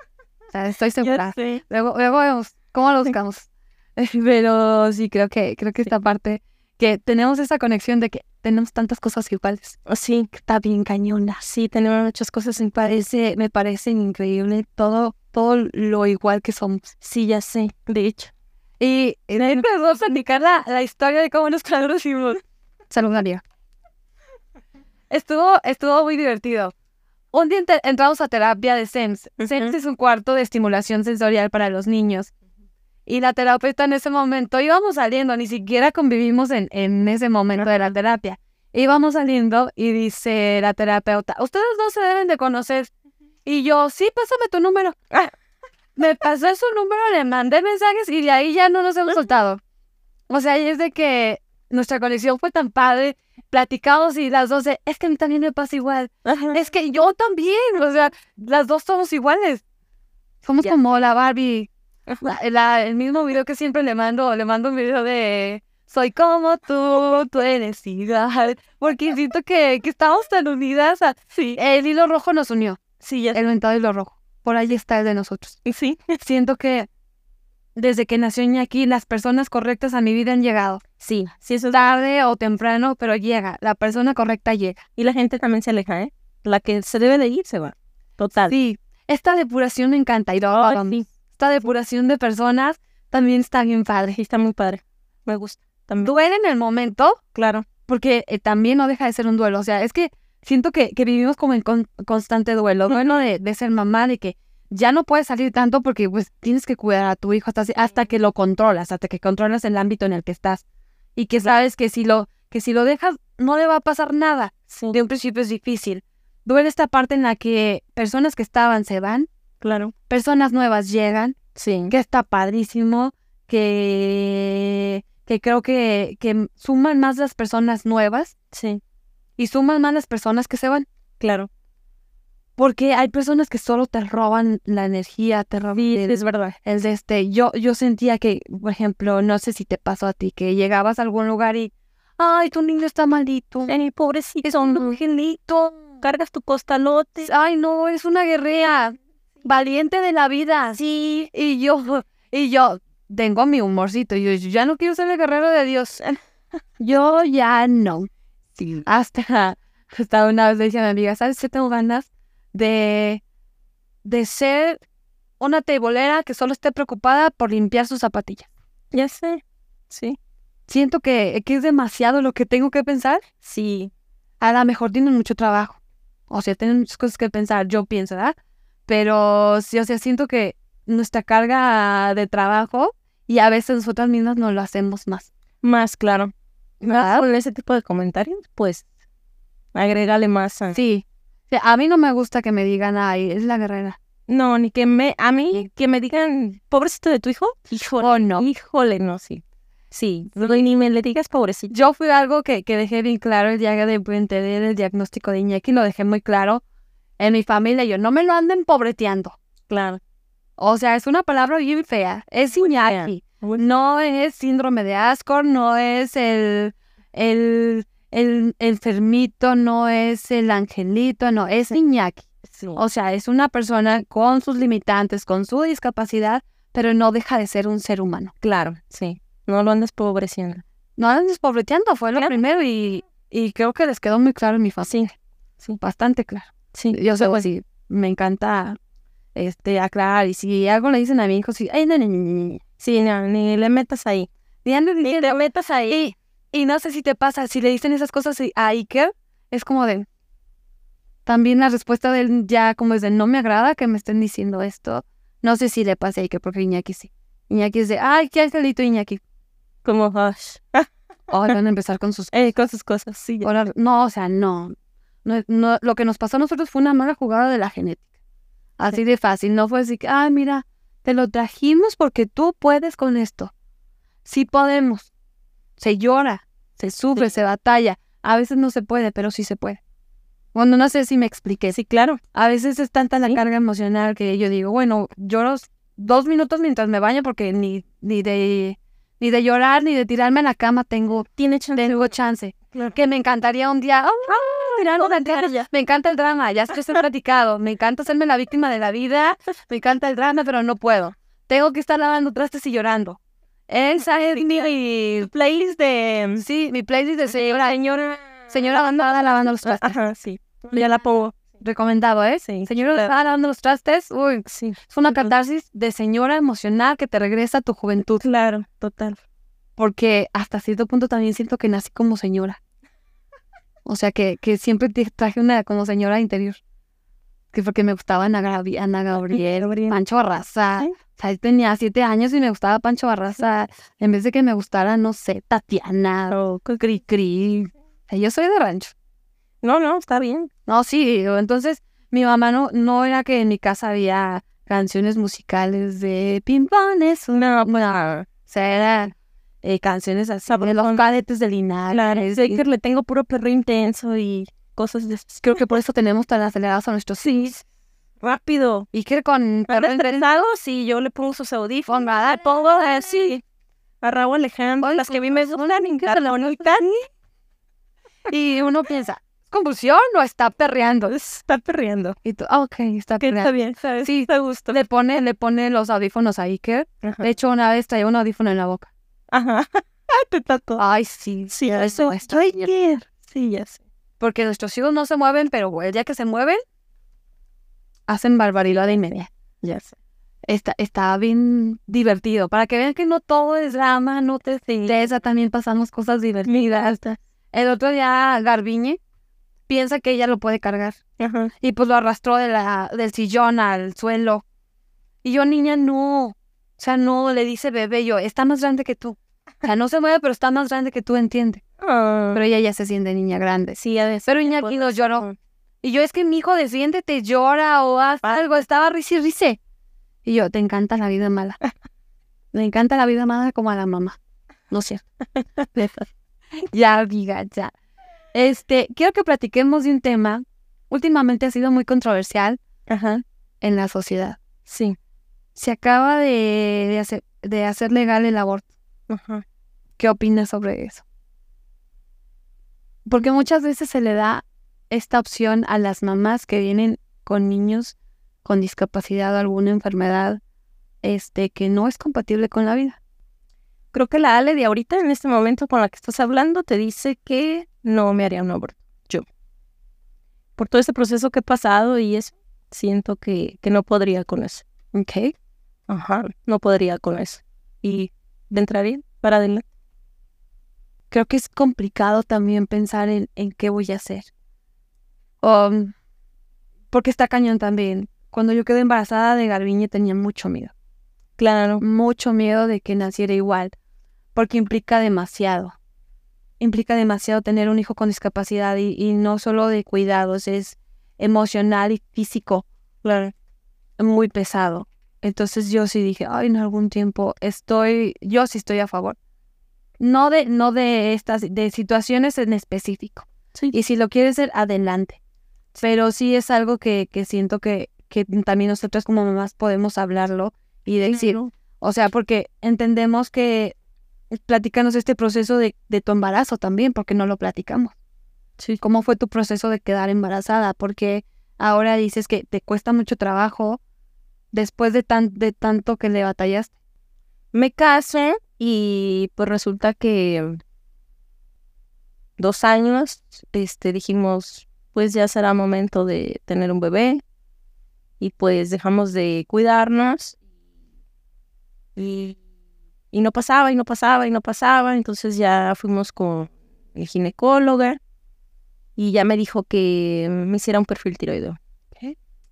O sea, estoy segura. Luego, luego vemos cómo lo buscamos. Pero sí, creo que, creo que esta parte, que tenemos esa conexión de que tenemos tantas cosas iguales. Sí, que Está bien cañona. sí, tenemos muchas cosas paz. Parece, me parece increíble todo, todo lo igual que somos. Sí, ya sé, de hecho. Y voy a platicar la, la historia de cómo nos conocimos. Saludaría. Estuvo, estuvo muy divertido. Un día entramos a terapia de. SENS Ujú. es un cuarto de estimulación sensorial para los niños. Y la terapeuta en ese momento íbamos saliendo, ni siquiera convivimos en, en ese momento de la terapia. Íbamos saliendo y dice la terapeuta, ustedes no se deben de conocer. Y yo, sí, pásame tu número. Me pasó su número, le mandé mensajes y de ahí ya no nos hemos soltado. O sea, y es de que nuestra conexión fue tan padre, platicamos y las dos de, es que a mí también me pasa igual. Es que yo también, o sea, las dos somos iguales. Somos como la Barbie. La- la- el mismo video que siempre le mando, le mando un video de soy como tú, tú eres igual. Porque siento que, que estamos tan unidas. a- Sí, el hilo rojo nos unió, sí, ya el mentado hilo rojo. Por ahí está el de nosotros. Sí, Siento que desde que nació Iñaki, las personas correctas a mi vida han llegado. sí, sí, eso es- Tarde o temprano, pero llega. La persona correcta llega. Y la gente también se aleja, ¿eh? La que se debe de ir se va. Total. Sí, esta depuración me encanta. Y lo vamos. sí, Esta depuración de personas también está bien padre. sí, está muy padre. Me gusta. También. Duele en el momento, Claro. porque eh, también no deja de ser un duelo. O sea, es que siento que, que vivimos como en con- constante duelo. Duelo de, de ser mamá, de que ya no puedes salir tanto porque pues tienes que cuidar a tu hijo hasta, hasta que lo controlas, hasta que controlas el ámbito en el que estás. Y que sabes que si lo, que si lo dejas, no le va a pasar nada. Sí, De un principio es difícil. Duele esta parte en la que personas que estaban se van, claro. Personas nuevas llegan, Sí. que está padrísimo, que, que creo que, que suman más las personas nuevas Sí, y suman más las personas que se van. claro. Porque hay personas que solo te roban la energía, te roban Sí, es verdad. de este. Yo, yo sentía que, por ejemplo, no sé si te pasó a ti, que llegabas a algún lugar y, ay, tu niño está malito. Ay, pobrecito. Es un angelito. Cargas tu costalote. Ay, no, es una guerrera. Valiente de la vida. Sí. Y yo, y yo tengo mi humorcito. Yo, yo ya no quiero ser el guerrero de Dios. Yo ya no. Sí. Hasta, hasta una vez le dije a mi amiga, ¿sabes qué tengo ganas? De, de ser una tebolera que solo esté preocupada por limpiar sus zapatillas. Ya sé. Sí. Siento que, que es demasiado lo que tengo que pensar. Sí. A lo mejor tienen mucho trabajo. O sea, tienen muchas cosas que pensar, yo pienso, ¿verdad? Pero sí, o sea, siento que nuestra carga de trabajo y a veces nosotras mismas no lo hacemos más. Más claro. ¿Verdad? Con ese tipo de comentarios, pues Agrégale más. a- Sí. A mí no me gusta que me digan, ay, es la guerrera. No, ni que me, a mí, que me digan, pobrecito de tu hijo. Híjole, Oh, no. híjole, no, sí. Sí, ni me le digas pobrecito. Yo fui algo que, que dejé bien claro el día de entender el diagnóstico de Iñaki, lo dejé muy claro en mi familia. Yo, no me lo anden pobreteando. Claro. O sea, es una palabra bien fea. Es Iñaki. No es síndrome de Ascor, no es el, el, el enfermito, no es el angelito, no, es Iñaki. Sí. O sea, es una persona con sus limitantes, con su discapacidad, pero no deja de ser un ser humano. claro, sí. No lo andes pobreciendo. No andan despobreteando, fue lo Claro. primero y, y creo que les quedó muy claro en mi familia. Sí. Bastante claro. Sí. Yo sé, pues sí, me encanta este, aclarar y si algo le dicen a mi hijo, sí, ay, no, no, no. Sí, no, ni le metas ahí. Ni te metas ahí. Y, y no sé si te pasa, si le dicen esas cosas a Iker, es como de. También la respuesta de él ya como es de no me agrada que me estén diciendo esto. No sé si le pasa a Iker, porque Iñaki sí. Iñaki es de, ay, qué angelito Iñaki. Como, hush. Ay, van a empezar con sus Eh, con sus cosas, sí. ya. No, o sea, no. No, no. Lo que nos pasó a nosotros fue una mala jugada de la genética. Así de fácil. No fue así que, ah, mira, te lo trajimos porque tú puedes con esto. Sí podemos. Se llora, se sufre, Sí. se batalla. A veces no se puede, pero sí se puede. Bueno, no sé si me expliqué. Sí, claro. A veces es tanta la Sí. carga emocional que yo digo, bueno, lloro dos minutos mientras me baño porque ni, ni de ni de llorar ni de tirarme a la cama tengo, Tiene chance. tengo chance Claro. que me encantaría un día, "Oh, mira, ya. me encanta el drama, ya estoy platicado, me encanta hacerme la víctima de la vida, me encanta el drama, pero no puedo. Tengo que estar lavando trastes y llorando. Esa es mi Playlist de... sí, mi playlist de señora, Señora... señora abandonada lavando los trastes. Ajá, sí. Ya la pongo. Recomendado, ¿eh? Sí. Señora abandonada lavando los trastes, uy, Sí. es una catarsis de señora emocional que te regresa a tu juventud, Claro, total. porque hasta cierto punto también siento que nací como señora. O sea, que, que siempre traje una como señora interior. Que porque me gustaba Ana, Gabi- Ana Gabriel, Pancho Barraza. O sea, tenía siete años y me gustaba Pancho Barraza. En vez de que me gustara, no sé, Tatiana o Cri Cri. O sea, yo soy de rancho. No, no, está bien. No, sí, entonces mi mamá no, no era que en mi casa había canciones musicales de pimpones. No, no. O sea, eran eh, canciones así los cadetes de Linares. Claro, y- le tengo puro perro intenso y cosas de. Creo que por eso tenemos tan acelerados a nuestros sí. Rápido. Y que con Anda estresado, sí, yo le pongo sus audífonos. Le pongo así. A Raúl Alejandro, las que a mí me la bonita, y uno piensa, ¿convulsión o está perreando? está perreando. Y tú, ah, ok, está Que está perreando. bien, ¿sabes? Sí. Está gusto. Le pone, le pone los audífonos a Iker. Ajá. De hecho, una vez traía un audífono en la boca. Ajá. Te tocó. Ay, sí. Sí, eso. bien. qué- Sí, ya sé. Porque nuestros hijos no se mueven, pero el día que se mueven, hacen barbaridad de inmediato. Ya sé. Está, está bien divertido. Para que vean que no todo es drama, no te estresa, también pasamos cosas divertidas. El otro día, Garbiñe piensa que ella lo puede cargar. Ajá. Y pues lo arrastró de la, del sillón al suelo. Y yo, niña, no. O sea, no, le dice bebé, yo, está más grande que tú. O sea, no se mueve, pero está más grande que tú, entiende. Ah, Pero ella ya se siente niña grande. sí, ya ves. Pero Iñaki no lloró. Y yo, es que mi hijo, defiéndete, llora o haz algo. Estaba risi rice. Y yo, te encanta la vida mala. Me encanta la vida mala como a la mamá. No sé. ya, diga, ya. Este, quiero que platiquemos de un tema. Últimamente ha sido muy controversial Ajá. en la sociedad. Sí. Se acaba de, de hacer, de hacer legal el aborto. Ajá. ¿Qué opinas sobre eso? Porque muchas veces se le da esta opción a las mamás que vienen con niños con discapacidad o alguna enfermedad este, que no es compatible con la vida. Creo que la Ale de ahorita, en este momento con la que estás hablando, te dice que no me haría un aborto. Yo. Por todo este proceso que he pasado y eso, siento que, que no podría con eso. ¿Ok? Ajá. No podría con eso. Y de entraría para adelante. Creo que es complicado también pensar en, en qué voy a hacer. Um, porque está cañón también. Cuando yo quedé embarazada de Garbiñe tenía mucho miedo. Claro. mucho miedo de que naciera igual, porque implica demasiado. implica demasiado tener un hijo con discapacidad y, y no solo de cuidados, es emocional y físico, Claro. muy pesado. Entonces yo sí dije, ay, en algún tiempo estoy, yo sí estoy a favor. No de, no de estas, de situaciones en específico. Sí. Y si lo quieres hacer, adelante. Pero sí es algo que, que siento que, que también nosotros como mamás podemos hablarlo y decir, Claro. o sea, porque entendemos que platícanos este proceso de, de tu embarazo también, porque no lo platicamos. Sí. ¿Cómo fue tu proceso de quedar embarazada? Porque ahora dices que te cuesta mucho trabajo después de, tan, de tanto que le batallaste. Me casé y pues resulta que dos años, este, dijimos, pues ya será momento de tener un bebé y pues dejamos de cuidarnos y, y no pasaba y no pasaba y no pasaba, entonces ya fuimos con el ginecóloga y ya me dijo que me hiciera un perfil tiroideo.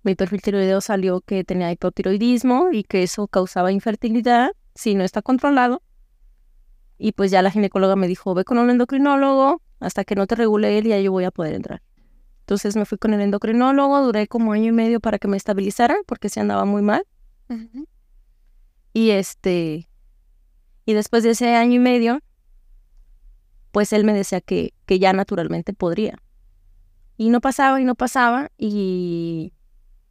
Mi perfil tiroideo salió que tenía hipotiroidismo y que eso causaba infertilidad si no está controlado. Y pues ya la ginecóloga me dijo, ve con un endocrinólogo, hasta que no te regule él, ya yo voy a poder entrar. Entonces me fui con el endocrinólogo, duré como año y medio para que me estabilizaran, porque se andaba muy mal. Y este, y después de ese año y medio, pues él me decía que, que ya naturalmente podría. Y no pasaba y no pasaba, y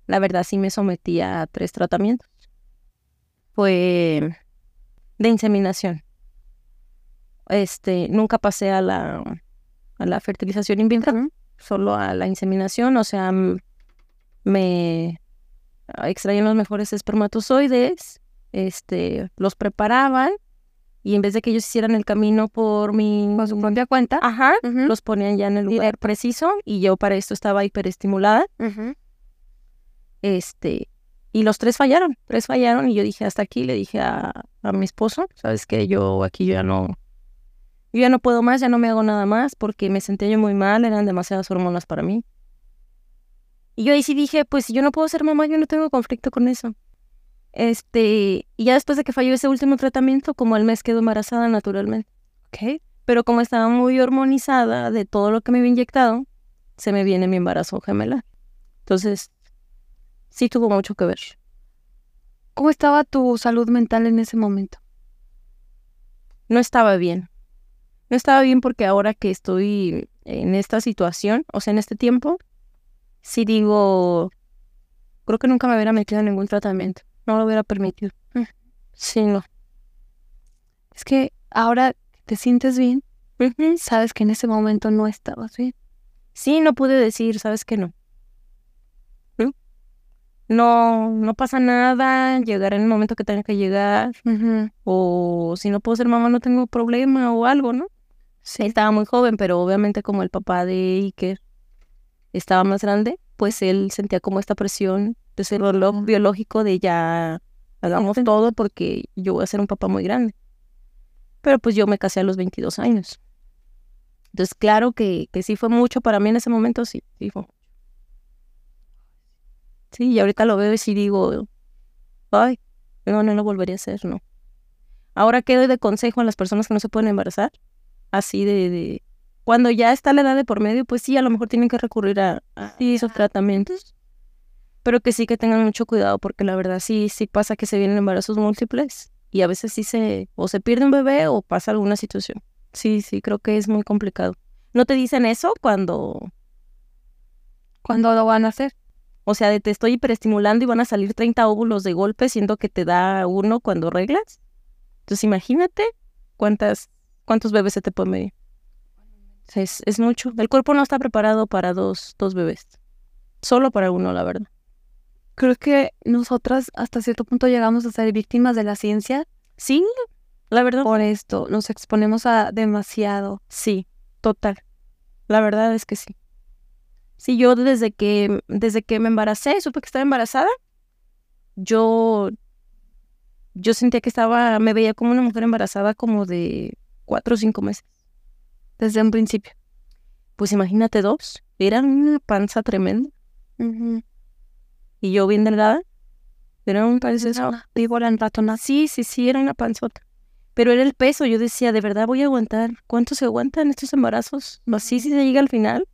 la verdad sí me sometí a tres tratamientos. Fue de inseminación. Este, nunca pasé a la, a la fertilización in vitro, solo a la inseminación, o sea, me extraían los mejores espermatozoides, este, los preparaban y en vez de que ellos hicieran el camino por mi... Con su propia cuenta. Ajá, los ponían ya en el lugar preciso y yo para esto estaba hiperestimulada, Ujú. Este, y los tres fallaron, tres fallaron y yo dije hasta aquí, le dije a, a mi esposo, sabes que yo aquí yo ya no, yo ya no puedo más, ya no me hago nada más porque me sentía yo muy mal, eran demasiadas hormonas para mí. Y yo ahí sí dije, pues si yo no puedo ser mamá, yo no tengo conflicto con eso. Este, y ya después de que falló ese último tratamiento, como el mes quedó embarazada naturalmente. Ok. Pero como estaba muy hormonizada de todo lo que me había inyectado, se me viene mi embarazo gemelar. Entonces, sí tuvo mucho que ver. ¿Cómo estaba tu salud mental en ese momento? No estaba bien. No estaba bien porque ahora que estoy en esta situación, o sea, en este tiempo, sí digo, creo que nunca me hubiera metido en ningún tratamiento. No lo hubiera permitido. Mm. Sí, no. Es que ahora que te sientes bien, sabes que en ese momento no estabas bien. Sí, no pude decir, ¿sabes no? ¿No? No, no pasa nada, llegará en el momento que tenga que llegar, o si no puedo ser mamá no tengo problema o algo, ¿no? Sí, estaba muy joven, pero obviamente como el papá de Iker estaba más grande, pues él sentía como esta presión de ser reloj biológico de ya hagamos todo porque yo voy a ser un papá muy grande. Pero pues yo me casé a los 22 años. Entonces, claro que, que sí fue mucho para mí en ese momento, sí, sí fue. Sí, y ahorita lo veo y sí digo, ay, no, no lo volvería a hacer, no. Ahora, ¿qué doy de consejo a las personas que no se pueden embarazar? Así de, de cuando ya está la edad de por medio, pues sí, a lo mejor tienen que recurrir a, a esos tratamientos. Pero que sí que tengan mucho cuidado, porque la verdad sí, sí pasa que se vienen embarazos múltiples y a veces sí se, o se pierde un bebé o pasa alguna situación. Sí, sí, creo que es muy complicado. ¿No te dicen eso cuando, ¿Cuándo lo van a hacer? O sea, de te estoy hiperestimulando y van a salir 30 óvulos de golpe, siendo que te da uno cuando reglas? Entonces imagínate cuántas, cuántos bebés se te pueden. O sea, es, es mucho. El cuerpo no está preparado para dos, dos bebés. Solo para uno, la verdad. Creo que nosotras hasta cierto punto llegamos a ser víctimas de la ciencia Sí, la verdad. por esto. Nos exponemos a demasiado. Sí, total. La verdad es que sí. Sí, yo desde que, desde que me embaracé, supe que estaba embarazada, yo, yo sentía que estaba, me veía como una mujer embarazada como de cuatro o cinco meses. Desde un principio. Pues imagínate dos, era una panza tremenda y yo bien delgada. Era un en ratona. Sí, sí, sí, era una panzota. Pero era el peso, yo decía, ¿de verdad voy a aguantar? ¿Cuánto se aguantan estos embarazos? Así si se llega al final,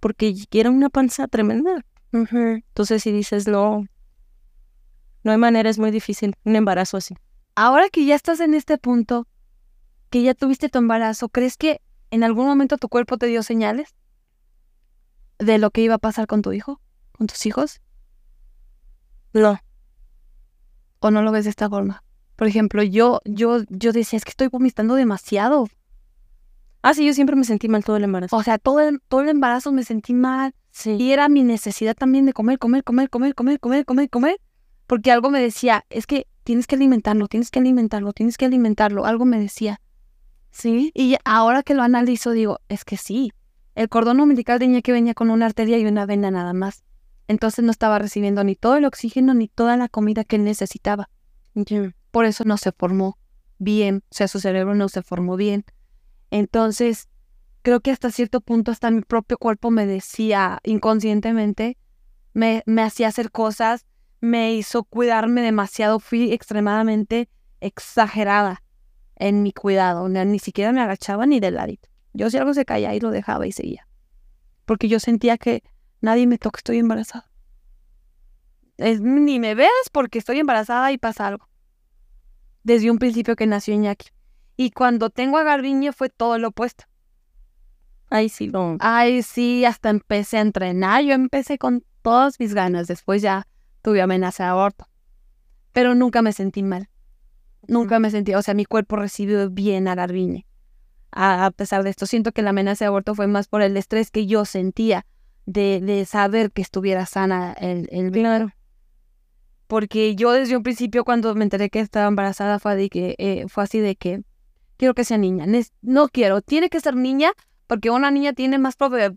porque era una panza tremenda. Entonces si dices, no, no hay manera, es muy difícil, un embarazo así. Ahora que ya estás en este punto, que ya tuviste tu embarazo, ¿crees que en algún momento tu cuerpo te dio señales de lo que iba a pasar con tu hijo, con tus hijos? No. ¿O no lo ves de esta forma? Por ejemplo, yo, yo, yo decía, es que estoy vomitando demasiado. Ah, sí, yo siempre me sentí mal todo el embarazo. O sea, todo el, todo el embarazo me sentí mal. Sí. Y era mi necesidad también de comer, comer, comer, comer, comer, comer, comer, comer. Porque algo me decía, es que tienes que alimentarlo, tienes que alimentarlo, tienes que alimentarlo. Algo me decía. Sí. Y ahora que lo analizo, digo, es que sí. El cordón umbilical tenía que venía con una arteria y una vena nada más. Entonces no estaba recibiendo ni todo el oxígeno ni toda la comida que él necesitaba. Por eso no se formó bien, o sea, su cerebro no se formó bien. Entonces, creo que hasta cierto punto hasta mi propio cuerpo me decía inconscientemente, me, me hacía hacer cosas, me hizo cuidarme demasiado, fui extremadamente exagerada en mi cuidado, ni siquiera me agachaba ni del ladito. Yo si algo se caía y lo dejaba y seguía. Porque yo sentía que nadie me toca, estoy embarazada. ni me ves porque estoy embarazada y pasa algo. Desde un principio que nació Iñaki. Y cuando tengo a Garbiñe fue todo lo opuesto. Ay, sí, no. Ay, sí, hasta empecé a entrenar. Yo empecé con todas mis ganas. Después ya tuve amenaza de aborto. Pero nunca me sentí mal. Nunca me sentí, o sea, mi cuerpo recibió bien a Garbiñe. A, pesar de esto, siento que la amenaza de aborto fue más por el estrés que yo sentía de, de saber que estuviera sana el, el Claro. Porque yo desde un principio cuando me enteré que estaba embarazada fue, de que, eh, fue así de que quiero que sea niña. No quiero, tiene que ser niña porque una niña tiene más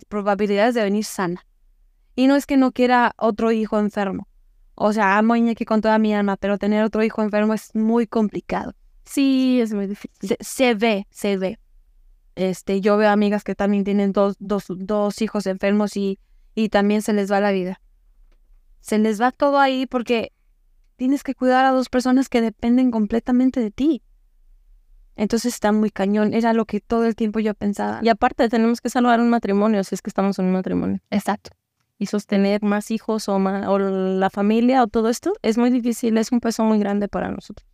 probabilidades de venir sana. Y no es que no quiera otro hijo enfermo. O sea, amo a Iñaki con toda mi alma, pero tener otro hijo enfermo es muy complicado. Sí, es muy difícil. Se, ve, se ve. Este, yo veo amigas que también tienen dos, dos, dos hijos enfermos y, y también se les va la vida. Se les va todo ahí porque tienes que cuidar a dos personas que dependen completamente de ti. Entonces está muy cañón. Era lo que todo el tiempo yo pensaba. Y aparte tenemos que salvar un matrimonio si es que estamos en un matrimonio. Exacto. Y sostener más hijos o, o la familia o todo esto es muy difícil. Es un peso muy grande para nosotros.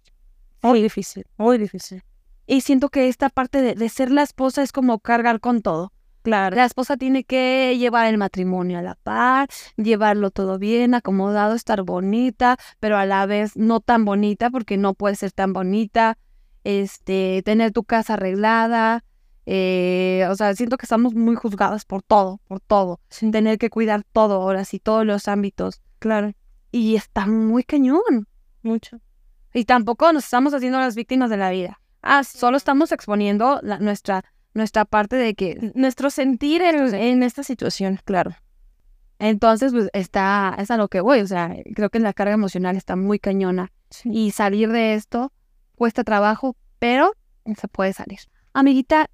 Muy difícil, muy difícil. Y siento que esta parte de, de ser la esposa es como cargar con todo. Claro. La esposa tiene que llevar el matrimonio a la par, llevarlo todo bien, acomodado, estar bonita, pero a la vez no tan bonita porque no puede ser tan bonita. Este, tener tu casa arreglada. Eh, o sea, siento que estamos muy juzgadas por todo, por todo, sin tener que cuidar todo ahora sí, todos los ámbitos. Claro. Y está muy cañón. Mucho. Y tampoco nos estamos haciendo las víctimas de la vida. Ah, solo estamos exponiendo la, nuestra nuestra parte de que nuestro sentir en, en esta situación, claro. Entonces, pues está, es a lo que voy, o sea, creo que la carga emocional está muy cañona y salir de esto cuesta trabajo, pero se puede salir. Amiguita,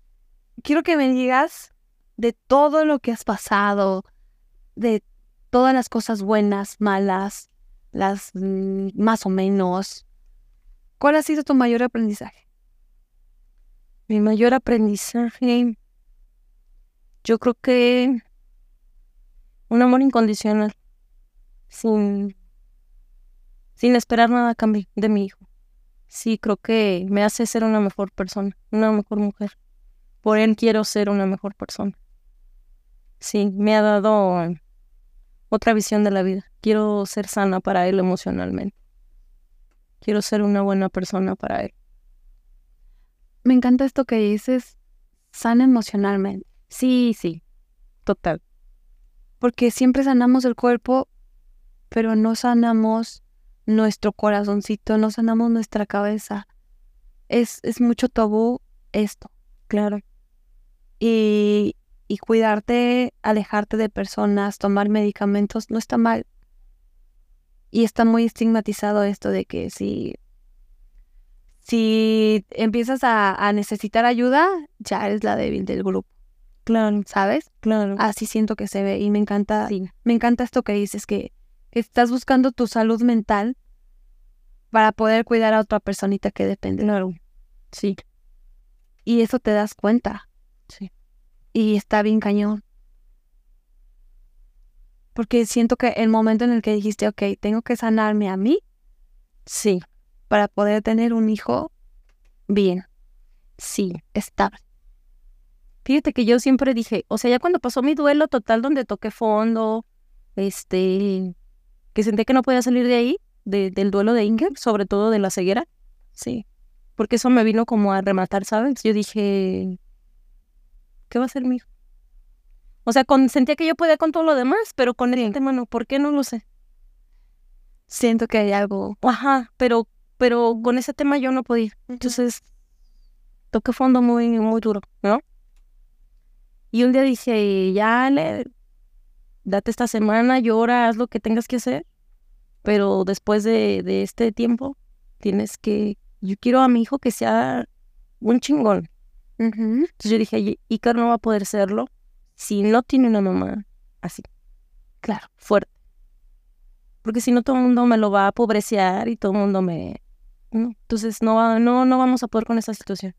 quiero que me digas de todo lo que has pasado, de todas las cosas buenas, malas, las mm, más o menos. ¿Cuál ha sido tu mayor aprendizaje? Mi mayor aprendizaje, yo creo que un amor incondicional, sin, sin esperar nada a cambio de mi hijo. Sí, creo que me hace ser una mejor persona, una mejor mujer. Por él quiero ser una mejor persona. Sí, me ha dado otra visión de la vida. Quiero ser sana para él emocionalmente. Quiero ser una buena persona para él me encanta esto que dices, sana emocionalmente. Sí, sí, total. Porque siempre sanamos el cuerpo, pero no sanamos nuestro corazoncito, no sanamos nuestra cabeza. Es, es mucho tabú esto. Claro. Y, y cuidarte, alejarte de personas, tomar medicamentos, no está mal. Y está muy estigmatizado esto de que si si empiezas a, necesitar ayuda, ya eres la débil del grupo. Claro. ¿Sabes? Claro. Así siento que se ve y me encanta, me encanta esto que dices, que, estás buscando tu salud mental para poder cuidar a otra personita que depende. Claro. Sí, Y eso te das cuenta. sí. Y está bien cañón. Porque siento que el momento en el que dijiste, ok, tengo que sanarme a mí Sí, para poder tener un hijo bien, sí. estable. Fíjate que yo siempre dije, o sea, ya cuando pasó mi duelo total donde toqué fondo, este, que sentí que no podía salir de ahí, de- del duelo de Inger, sobre todo de la ceguera, sí, porque eso me vino como a rematar, ¿sabes? Yo dije, ¿qué va a ser mi hijo? O sea, con, sentía que yo podía con todo lo demás, pero con el tema no, ¿por qué? No lo sé. Siento que hay algo. Ajá, pero, pero con ese tema yo no podía. Entonces, toqué fondo muy, muy duro, ¿no? Y un día dije, ya, le, date esta semana, llora, haz lo que tengas que hacer, pero después de, de este tiempo, tienes que, yo quiero a mi hijo que sea un chingón. Ujú. Entonces yo dije, "Y- Icar no va a poder serlo si no tiene una mamá así, Claro. fuerte. Porque si no, todo el mundo me lo va a pobrecear y todo el mundo me... ¿no? Entonces no, va- no, no vamos a poder con esa situación.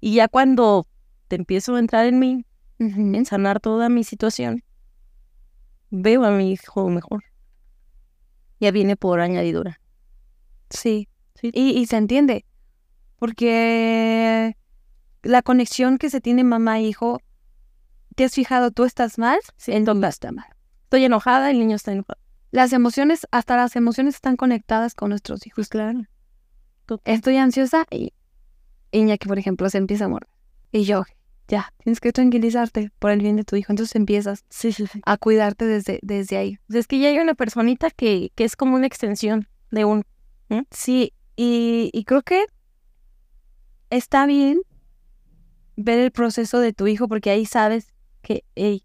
Y ya cuando te empiezo a entrar en mí, en sanar toda mi situación, veo a mi hijo mejor. Ya viene por añadidura. Sí. Sí. Y, y se entiende. Porque la conexión que se tiene mamá e hijo, ¿te has fijado? Tú estás mal, el papá está mal. Estoy enojada, el niño está enojado. Las emociones, hasta las emociones están conectadas con nuestros hijos. Pues claro. Estoy ansiosa y Iñaki, por ejemplo, se empieza a morder. Y yo, ya, tienes que tranquilizarte por el bien de tu hijo. Entonces empiezas Sí, sí, sí. a cuidarte desde, desde ahí. Pues es que ya hay una personita que, que es como una extensión de un... Sí, y, y creo que está bien ver el proceso de tu hijo porque ahí sabes que, hey,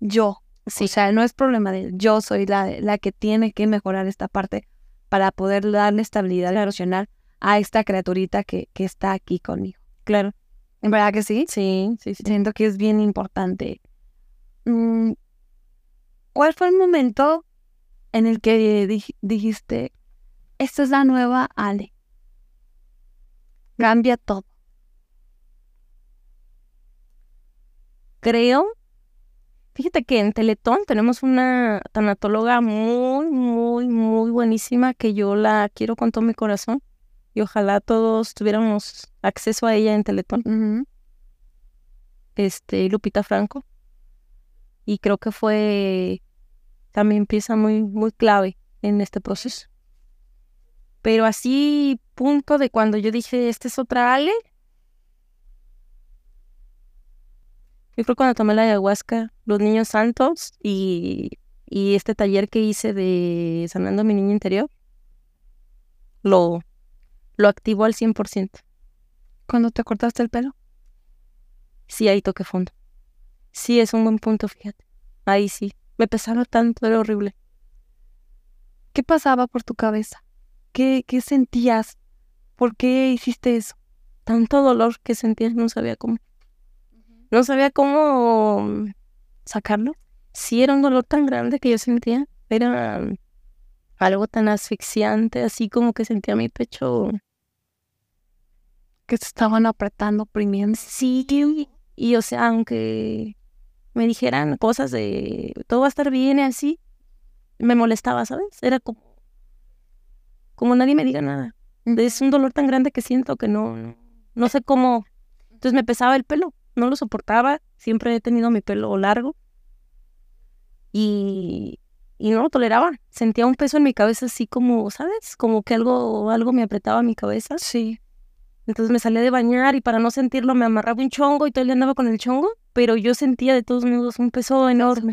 yo, o sea, no es problema de él, yo soy la, la que tiene que mejorar esta parte para poder darle estabilidad emocional a esta criaturita que, que está aquí conmigo. Claro. ¿En verdad que sí? Sí, sí, sí. Siento que es bien importante. Mm, ¿Cuál fue el momento en el que dij- dijiste, esta es la nueva Ale? Cambia todo. Creo... Fíjate que en Teletón tenemos una tanatóloga muy, muy, muy buenísima que yo la quiero con todo mi corazón y ojalá todos tuviéramos acceso a ella en Teletón. Este, Lupita Franco. Y creo que fue también pieza muy, muy clave en este proceso. Pero así, punto de cuando yo dije, esta es otra Ale. Yo creo cuando tomé la ayahuasca, los niños santos y, y este taller que hice de sanando a mi niño interior, lo, lo activó al 100%. ¿Cuándo te cortaste el pelo? Sí, ahí toqué fondo. Sí, es un buen punto, fíjate. Ahí sí. Me pesaba tanto, era horrible. ¿Qué pasaba por tu cabeza? ¿Qué, qué sentías? ¿Por qué hiciste eso? Tanto dolor que sentía, no sabía cómo. No sabía cómo sacarlo. Sí, era un dolor tan grande que yo sentía. Era algo tan asfixiante, así como que sentía mi pecho. Que te estaban apretando, oprimiendo. Sí, y o sea, aunque me dijeran cosas de todo va a estar bien y así, me molestaba, ¿sabes? Era como, como nadie me diga nada. Es un dolor tan grande que siento que no, no, no sé cómo. Entonces me pesaba el pelo, no lo soportaba. Siempre he tenido mi pelo largo y, y no lo toleraba. Sentía un peso en mi cabeza así como, ¿sabes? Como que algo, algo me apretaba mi cabeza. Sí. Entonces me salía de bañar y para no sentirlo me amarraba un chongo y todo el día andaba con el chongo, pero yo sentía de todos modos un peso enorme.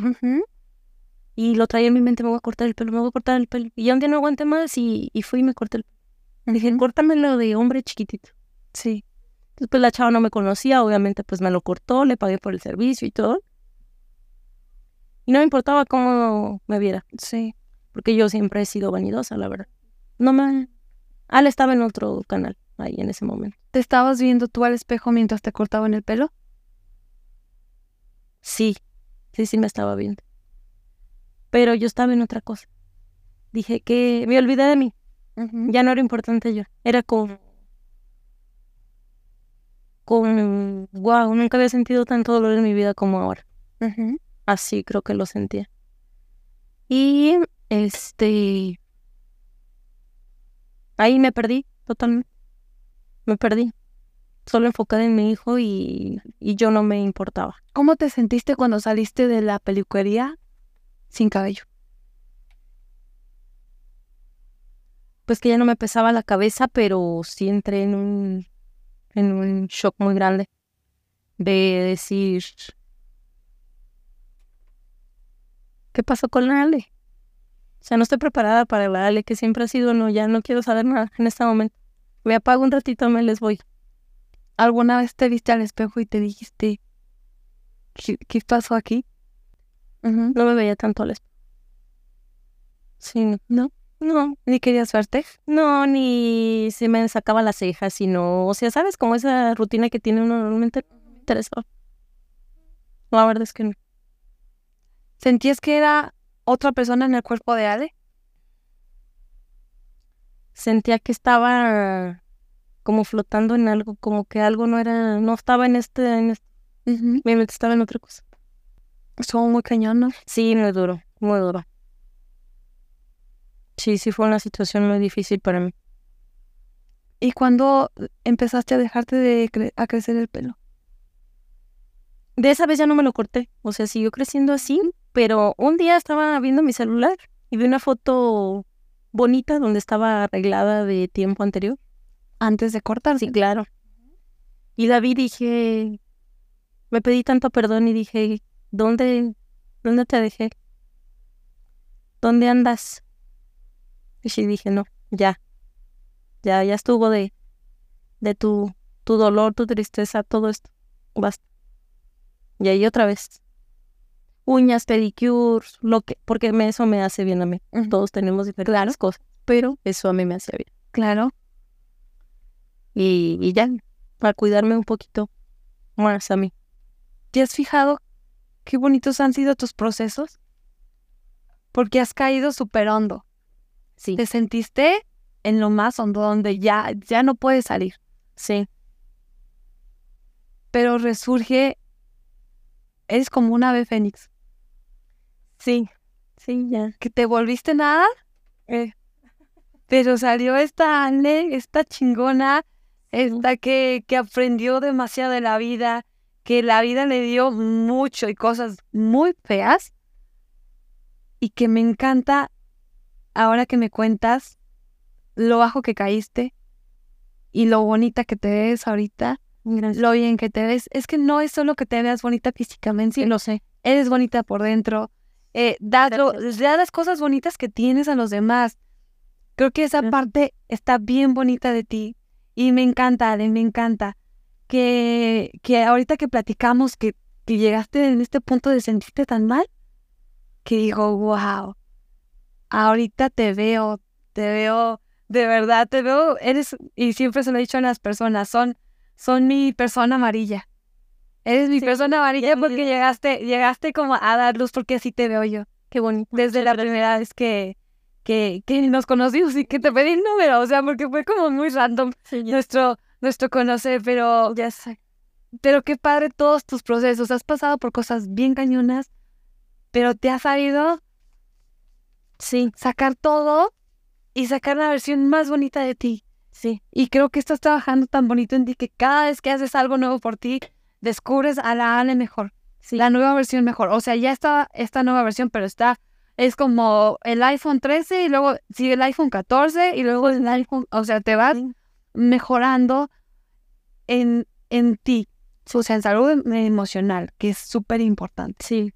Y lo traía en mi mente, me voy a cortar el pelo, me voy a cortar el pelo. Y ya un día no aguanté más y, y fui y me corté el pelo. Dije, Ujú. córtamelo de hombre chiquitito. Sí. Entonces pues la chava no me conocía, obviamente pues me lo cortó, le pagué por el servicio y todo. Y no me importaba cómo me viera, Sí. porque yo siempre he sido vanidosa, la verdad. No me... Al estaba en otro canal ahí en ese momento. ¿Te estabas viendo tú al espejo mientras te cortaban el pelo? Sí, sí, sí me estaba viendo. Pero yo estaba en otra cosa. Dije que me olvidé de mí. Ya no era importante yo. Era como con, wow, nunca había sentido tanto dolor en mi vida como ahora. Así creo que lo sentía. Y este, ahí me perdí totalmente. Me perdí. Solo enfocada en mi hijo y, y yo no me importaba. ¿Cómo te sentiste cuando saliste de la peluquería sin cabello? Pues que ya no me pesaba la cabeza, pero sí entré en un, en un shock muy grande de decir, ¿qué pasó con la Ale? O sea, no estoy preparada para la Ale, que siempre ha sido, no, ya no quiero saber nada en este momento. Me apago un ratito, me les voy. ¿Alguna vez te viste al espejo y te dijiste, ¿qué, qué pasó aquí? No me veía tanto al espejo. Sí, no. No, ni querías verte. No, ni se me sacaba las cejas, sino, o sea, ¿sabes? Como esa rutina que tiene uno normalmente me interesó. La verdad es que no. ¿Sentías que era otra persona en el cuerpo de Ale? Sentía que estaba como flotando en algo, como que algo no era, no estaba en este, en este, mi mente estaba en otra cosa. Estuvo muy cañón, ¿no? Sí, muy duro, muy duro. Sí, sí fue una situación muy difícil para mí. ¿Y cuándo empezaste a dejarte de cre- a crecer el pelo? De esa vez ya no me lo corté, o sea, siguió creciendo así, pero un día estaba viendo mi celular y vi una foto bonita donde estaba arreglada de tiempo anterior. Antes de cortar. Sí, claro. Y la vi y dije, me pedí tanto perdón y dije, ¿dónde, dónde te dejé? ¿Dónde andas? Y sí dije, no, ya, ya, ya estuvo de, de tu, tu dolor, tu tristeza, todo esto, basta. Y ahí otra vez, uñas, pedicures, lo que, porque eso me hace bien a mí. Todos tenemos diferentes cosas, pero eso a mí me hacía bien. Claro. Y, y ya, para cuidarme un poquito más a mí. ¿Te has fijado qué bonitos han sido tus procesos? Porque has caído súper hondo. Sí, Te sentiste en lo más hondo, donde ya, ya no puedes salir. sí, Pero resurge, eres como un ave fénix. Sí, sí, ya. Que te volviste nada, Eh, pero salió esta Ale, esta chingona, esta que, que aprendió demasiado de la vida, que la vida le dio mucho y cosas muy feas, y que me encanta ahora que me cuentas lo bajo que caíste y lo bonita que te ves ahorita, gracias. lo bien que te ves. Es que no es solo que te veas bonita físicamente, Sí, lo sé. eres bonita por dentro, eh, lo- das las cosas bonitas que tienes a los demás. Creo que esa parte está bien bonita de ti y me encanta, Ale, me encanta. Que, que ahorita que platicamos que, que llegaste en este punto de sentirte tan mal, que digo, wow, ahorita te veo, te veo, de verdad te veo, eres, y siempre se lo he dicho a las personas, son, son mi persona amarilla. Eres mi Sí, persona amarilla porque llegaste, llegaste como a dar luz porque así te veo yo. Qué bonito. Desde la primera vez que, que, que nos conocimos y que te pedí el número, o sea, porque fue como muy random Sí, nuestro, nuestro conocer, pero, ya sé. pero qué padre todos tus procesos. Has pasado por cosas bien cañonas, pero te has sabido Sí, sacar todo y sacar la versión más bonita de ti. sí, Y creo que estás trabajando tan bonito en ti que cada vez que haces algo nuevo por ti, descubres a la Ale mejor, sí. la nueva versión mejor. O sea, ya está esta nueva versión, pero está, es como el iPhone 13 y luego sigue el iPhone 14 y luego el iPhone, o sea, te vas Sí. mejorando en, en ti, o sea, en salud em- emocional, que es súper importante. Sí,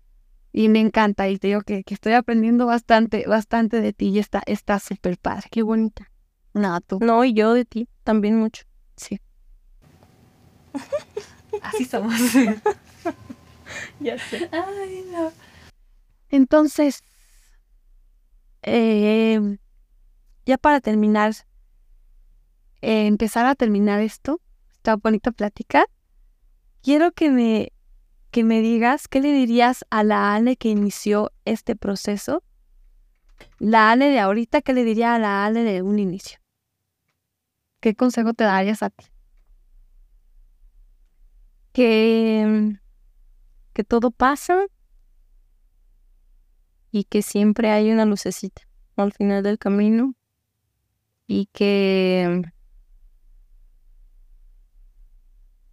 Y me encanta y te digo que, que estoy aprendiendo bastante, bastante de ti y está está súper padre. qué bonita. No, tú. No, y yo de ti también mucho. Sí. Así somos. Ya sé. Ay, no. Entonces, eh, ya para terminar, eh, empezar a terminar esto, esta bonita plática, quiero que me, que me digas qué le dirías a la Ale que inició este proceso. La Ale de ahorita, ¿qué le diría a la Ale de un inicio? ¿Qué consejo te darías a ti? Que, que todo pasa y que siempre hay una lucecita al final del camino y que,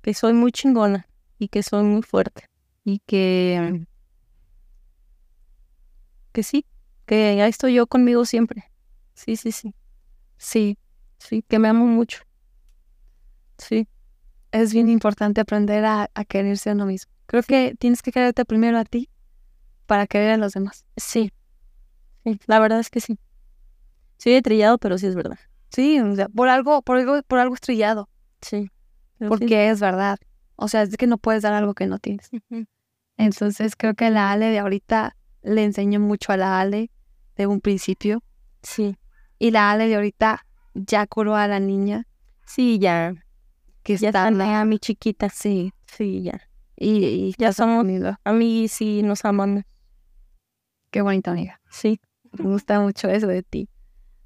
que soy muy chingona y que soy muy fuerte y que, que sí, que ahí estoy yo conmigo siempre. Sí, sí, sí. Sí, sí, que me amo mucho. Sí. Es bien importante aprender a, a quererse a uno mismo. Creo que tienes que quererte primero a ti para querer a los demás. Sí. Sí, la verdad es que sí. Soy estrellado, pero sí es verdad. Sí, o sea, por algo, por algo, por algo estrellado. Sí. Porque es verdad. O sea, es que no puedes dar algo que no tienes. Entonces creo que la Ale de ahorita le enseñó mucho a la Ale de un principio. Sí. Y la Ale de ahorita ya curó a la niña Sí, ya. Que Ya está sané a mi chiquita. Sí. Sí, ya. y, y Ya somos- unido. A mí sí nos aman. Qué bonita amiga. Sí. Me gusta mucho eso de ti.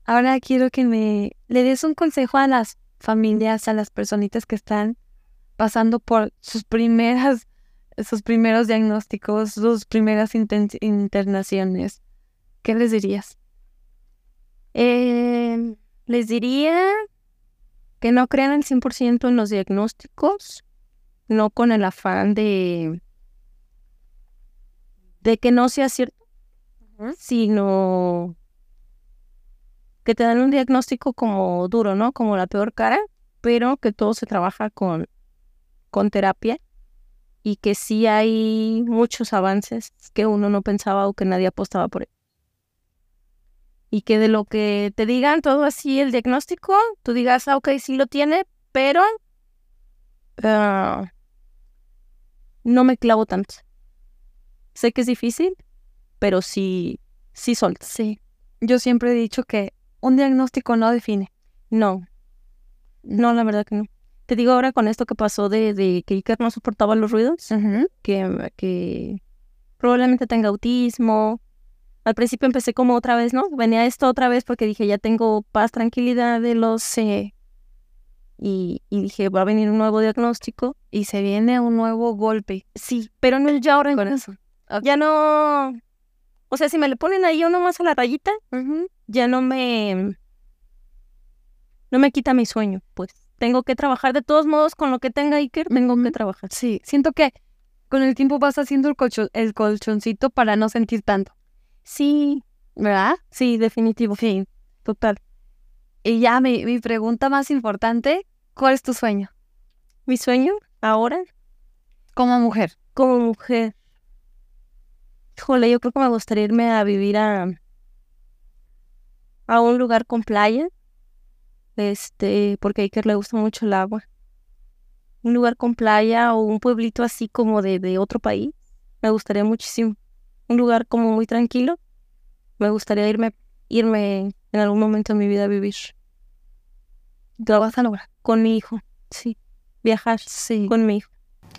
Ahora quiero que me le des un consejo a las familias, a las personitas que están pasando por sus primeras, sus primeros diagnósticos, sus primeras internaciones. ¿Qué les dirías? Eh, les diría que no crean al 100% en los diagnósticos, no con el afán de, de que no sea cierto, sino que te dan un diagnóstico como duro, ¿no? Como la peor cara, pero que todo se trabaja con, con terapia y que sí hay muchos avances que uno no pensaba o que nadie apostaba por él y que de lo que te digan todo así el diagnóstico, tú digas, ah, ok, sí lo tiene, pero ah, no me clavo tanto. Sé que es difícil, pero sí, sí soltas. Sí. Yo siempre he dicho que un diagnóstico no define. No, no, la verdad que no. Te digo ahora con esto que pasó de, de que Iker no soportaba los ruidos, que, que probablemente tenga autismo. Al principio empecé como otra vez, ¿no? Venía esto otra vez porque dije, ya tengo paz, tranquilidad de los... eh, y, y dije, va a venir un nuevo diagnóstico. Y se viene un nuevo golpe. Sí, pero no ya ahora Con casa. Ya no... O sea, si me le ponen ahí uno más a la rayita, ya no me... No me quita mi sueño, pues. Tengo que trabajar de todos modos con lo que tenga Iker, tengo que Ujú. trabajar. Sí, siento que con el tiempo vas haciendo el, colcho- el colchoncito para no sentir tanto, Sí, ¿verdad? sí, definitivo. Sí. Total. Y ya mi, mi pregunta más importante, ¿cuál es tu sueño Mi sueño ahora como mujer? como mujer. Híjole, yo creo que me gustaría irme a vivir a, a un lugar con playa. Este, porque a Iker le gusta mucho el agua. Un lugar con playa o un pueblito así como de, de otro país. Me gustaría muchísimo. Un lugar como muy tranquilo. Me gustaría irme, irme en algún momento de mi vida a vivir Lo vas a lograr. con mi hijo. Sí. Viajar Sí. con mi hijo.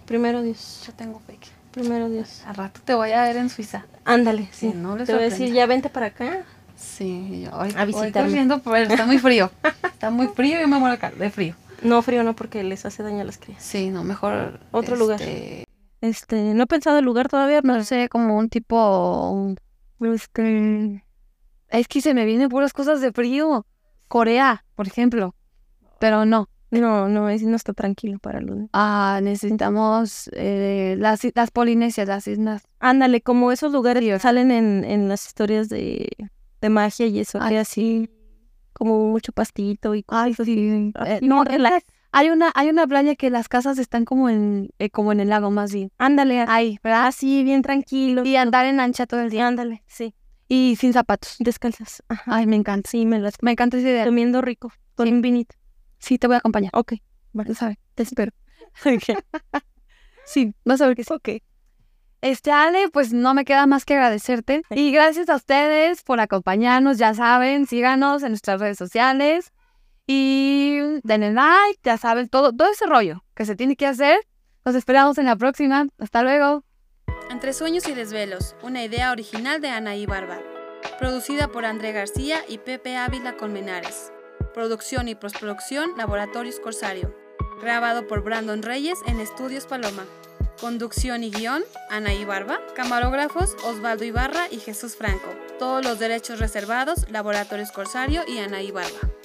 Primero Dios. Yo tengo fake. Primero Dios. Al rato te voy a ver en Suiza. Ándale, Sí, sí. no les Te voy a decir, ya vente para acá. Sí, yo hoy, A visitarme. corriendo, pero está muy frío. está muy frío y yo me muero acá de frío. No, frío no, porque les hace daño a las crías. Sí, no, mejor Otro lugar. Este, no he pensado el lugar todavía, No pero sé, como un tipo... este, Es que se me vienen puras cosas de frío. Corea, por ejemplo. Pero no. no, no, es, no está tranquilo para Luna. Ah, necesitamos eh, las, las Polinesias, las islas. Ándale, como esos lugares que salen en, en las historias de, de magia y eso, Ay, que así, como mucho pastito y Ay, sí. así, Eh, no, relax. Hay una, hay una playa que las casas están como en, eh, como en el lago más bien. Ándale, Ahí, ¿verdad? así, bien tranquilo. Y andar en lancha todo el día. ándale, sí. Y sin zapatos. Descalzas. Ajá. Ay, me encanta. Sí, me las Me encanta esa idea. comiendo rico, con Sí. un vinito. Sí, te voy a acompañar. Ok, Vas a ver. te espero. Sí, vas a ver que sí. Ok. Este, Ale, pues no me queda más que agradecerte. Y gracias a ustedes por acompañarnos. Ya saben, síganos en nuestras redes sociales. Y denle like, ya saben, todo, todo ese rollo que se tiene que hacer. Los esperamos en la próxima. Hasta luego. Entre sueños y desvelos, una idea original de Anaí Barba. Producida por André García y Pepe Ávila Colmenares. Producción y postproducción, Laboratorios Corsario. Grabado por Brandon Reyes en Estudios Paloma. Conducción y guion, Anaí Barba. Camarógrafos, Osvaldo Ibarra y Jesús Franco. Todos los derechos reservados, Laboratorios Corsario y Anaí Barba.